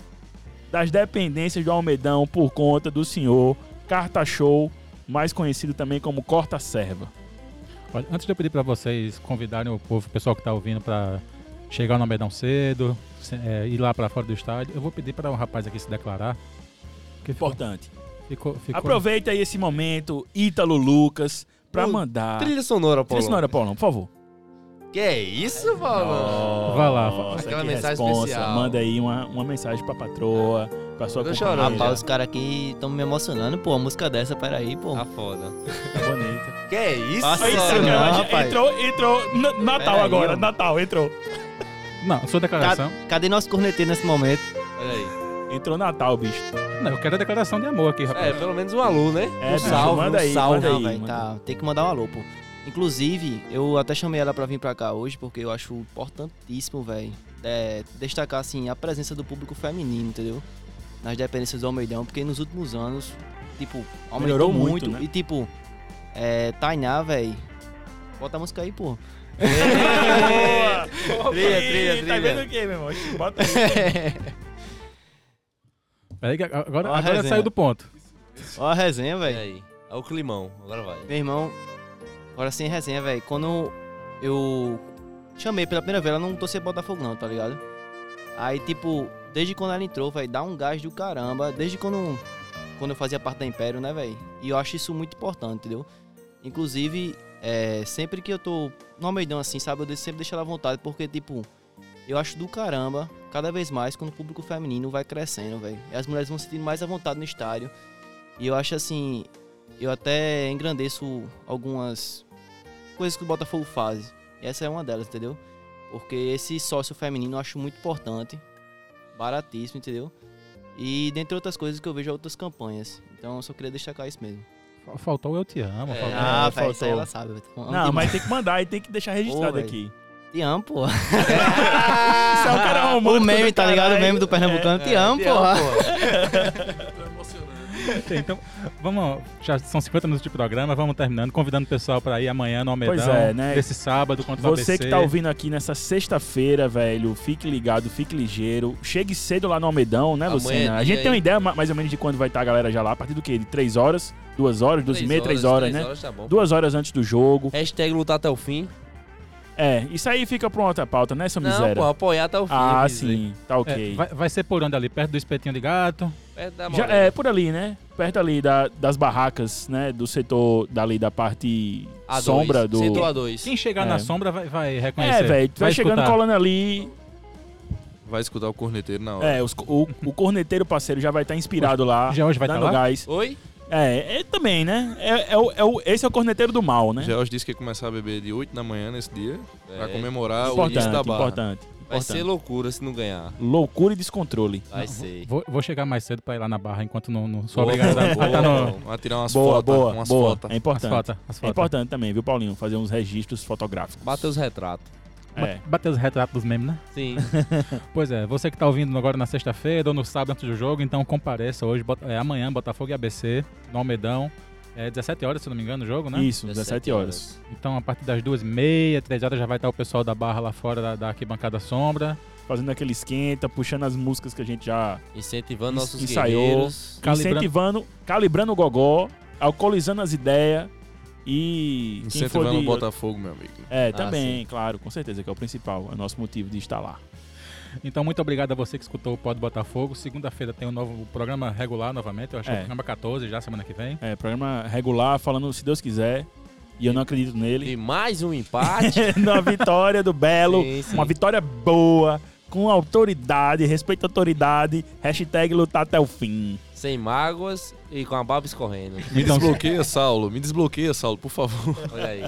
S2: das dependências do Almedão por conta do senhor Carta Show, mais conhecido também como Corta Serva.
S1: Olha, antes de eu pedir pra vocês convidarem o povo, o pessoal que tá ouvindo, pra chegar no Almedão cedo, é, ir lá pra fora do estádio, eu vou pedir para um rapaz aqui se declarar. Que ficou,
S2: Importante.
S1: Ficou, ficou,
S2: Aproveita aí esse momento, Ítalo Lucas, pra
S3: Ô,
S2: mandar.
S3: Trilha sonora, Paulo.
S2: Trilha sonora, Paulão, por favor.
S3: Que é isso, Paulo?
S1: Vai lá,
S2: Nossa,
S3: aquela
S2: que
S3: mensagem
S2: responsa.
S3: especial.
S2: Manda aí uma, uma mensagem pra patroa, pra sua
S3: Tô
S2: companheira.
S3: chorando
S5: Rapaz, os caras aqui estão me emocionando, pô. A música dessa, peraí, pô.
S3: Tá foda.
S2: Tá bonita.
S3: Que é isso?
S5: Passa
S2: Aí,
S5: não,
S2: sacanagem.
S5: rapaz.
S2: entrou, entrou. Natal
S5: Pera aí,
S2: agora,
S5: ó.
S2: Natal, entrou.
S1: Não, sua declaração.
S5: Cadê nosso corneteiro nesse momento?
S3: Olha aí.
S2: Entrou Natal, bicho.
S1: Não, eu quero a declaração de amor aqui, rapaz.
S3: É, pelo menos um alô, né?
S2: É,
S3: um
S2: bicho,
S3: salve,
S2: manda
S3: um
S2: aí,
S3: salve.
S2: manda aí.
S5: Não, velho, tá. Tem que mandar um alô, pô. Inclusive, eu até chamei ela pra vir pra cá hoje, porque eu acho importantíssimo, velho, é, destacar, assim, a presença do público feminino, entendeu? Nas dependências do Almeidão, porque nos últimos anos, tipo, aumentou
S2: Melhorou muito,
S5: muito.
S2: né?
S5: E, tipo, é, Tainá, velho, bota a música aí, pô.
S2: Boa!
S3: Trilha, trilha,
S2: Tá
S3: trilha.
S2: vendo o quê, meu irmão? Bota aí.
S1: Peraí que agora, agora
S5: resenha.
S1: saiu do ponto.
S5: Ó a resenha,
S3: Olha
S5: velho.
S3: aí. É o climão. Agora vai.
S5: Meu irmão, agora sem resenha, velho. Quando eu chamei pela primeira vez, ela não torcia Botafogo, não, tá ligado? Aí, tipo, desde quando ela entrou, velho, dá um gás do caramba. Desde quando, quando eu fazia parte da Império, né, velho? E eu acho isso muito importante, entendeu? Inclusive, é, sempre que eu tô no Almeidão assim, sabe? Eu de- sempre deixo ela à vontade, porque, tipo, eu acho do caramba, cada vez mais, quando o público feminino vai crescendo, velho. E as mulheres vão se sentindo mais à vontade no estádio. E eu acho assim, eu até engrandeço algumas coisas que o Botafogo faz. E essa é uma delas, entendeu? Porque esse sócio feminino eu acho muito importante, baratíssimo, entendeu? E dentre outras coisas que eu vejo outras campanhas. Então eu só queria destacar isso mesmo.
S1: Fa- Faltou o Eu Te Amo.
S3: É.
S1: faltou-
S5: ah,
S2: faltou.
S5: isso aí ela sabe.
S2: Não, mas tem que mandar e tem que deixar registrado
S5: Ô, velho.
S2: aqui.
S5: Te amo, pô.
S2: Isso é um cara romântico
S5: o meme, tá ligado? O meme do Pernambucano. te amo,
S3: te
S5: porra.
S1: Então, vamos. Já são 50 minutos de programa, vamos terminando, convidando o pessoal para ir amanhã no Almedão.
S2: Pois é, né?
S1: Desse sábado contra o
S2: Você
S1: ABC.
S2: que tá ouvindo aqui nessa sexta-feira, velho, fique ligado, fique ligeiro. Chegue cedo lá no Almedão, né, Lucena?
S3: é
S2: A gente tem uma ideia ma- mais ou menos de quando vai estar a galera já lá. A partir do quê? De três horas? Duas horas? Duas e meia, três horas, né?
S3: tá bom.
S2: Duas horas antes do jogo.
S3: Hashtag lutar até o fim.
S2: É, isso aí fica pra uma outra pauta, né, essa
S3: Não,
S2: miséria?
S3: pô, apoiar até o fim.
S2: ah, sim, tá
S1: É,
S2: ok.
S1: vai, vai ser por onde ali? Perto do espetinho de gato.
S3: Perto da
S2: Já, é, por ali, né? Perto ali da- das barracas, né? Do setor dali da parte
S3: A2.
S2: sombra do.
S3: Setor A2.
S1: Quem chegar
S2: É.
S1: na sombra vai, vai reconhecer.
S2: É, velho, tu vai chegando
S1: escutar.
S2: colando ali.
S4: Vai escutar o corneteiro na hora.
S2: É, os- o, o corneteiro parceiro já vai estar inspirado lá.
S1: Já hoje vai estar lá?
S2: gás.
S3: Oi?
S2: É, é também, né? É, é o, é o- esse é o corneteiro do mal, né?
S4: George disse que ia começar a beber de 8 da manhã nesse dia pra
S3: É.
S4: comemorar o
S2: Importante,
S4: início da barra.
S2: importante.
S3: Vai
S2: importante.
S3: ser loucura se não ganhar.
S2: Loucura e descontrole.
S3: Vai ser.
S1: Vou, vou chegar mais cedo pra ir lá na barra enquanto não, não sou
S3: Boa,
S1: obrigado a
S3: boa,
S1: estar no.
S4: Vai tirar umas
S2: boa,
S4: fotos,
S2: boa,
S4: umas
S2: boa.
S4: fotos.
S2: É
S1: As
S2: importante.
S1: fotos, as
S2: É importante também, viu, Paulinho? Fazer uns registros fotográficos.
S3: Bater os retratos.
S2: É.
S1: Bater os retratos dos memes, né?
S3: Sim.
S1: Pois é, você que tá ouvindo agora na sexta-feira ou no sábado antes do jogo, então compareça hoje, bota- é, amanhã, Botafogo e ABC, no Almedão. É 17 horas, se não me engano, o jogo, né?
S2: Isso, 17 horas.
S1: Então, a partir das duas e meia, três horas, já vai estar o pessoal da barra lá fora da, da arquibancada sombra.
S2: Fazendo aquele esquenta, puxando as músicas que a gente já
S3: Incentivando nossos
S2: ensaiou.
S1: Calibrando-
S2: incentivando, calibrando o gogó, alcoolizando as ideias e.
S4: Incentivando
S2: de-
S4: o Botafogo, meu amigo.
S2: É,
S3: Ah,
S2: também, claro, com certeza, que é o principal, é o nosso motivo de estar lá.
S1: Então, muito obrigado a você que escutou o Pod Botafogo. Segunda-feira tem um novo programa regular novamente, eu acho que é
S2: É.
S1: o programa 14 já, semana que vem.
S2: É, programa regular, falando se Deus quiser, e eu não acredito nele.
S3: E mais um empate.
S2: Na vitória do Belo,
S3: Sim, sim.
S2: uma vitória boa, com autoridade, respeito à autoridade, hashtag lutar até o fim.
S3: Sem mágoas e com a barba escorrendo.
S4: Me desbloqueia, Saulo. Me desbloqueia, Saulo, por favor.
S3: Olha aí.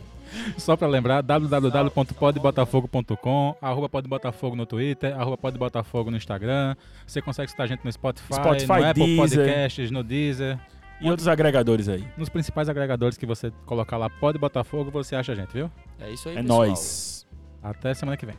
S1: Só pra lembrar, www.podbotafogo.com, arroba podbotafogo no Twitter, arroba podbotafogo no Instagram. Você consegue escutar a gente no Spotify,
S2: Spotify,
S1: no Apple
S2: Deezer.
S1: Podcasts, no Deezer.
S2: E outros agregadores aí.
S1: Nos principais agregadores que você colocar lá Pod Botafogo, você acha a gente, viu?
S3: É isso aí,
S2: É
S3: pessoal.
S2: nóis.
S1: Até semana que vem.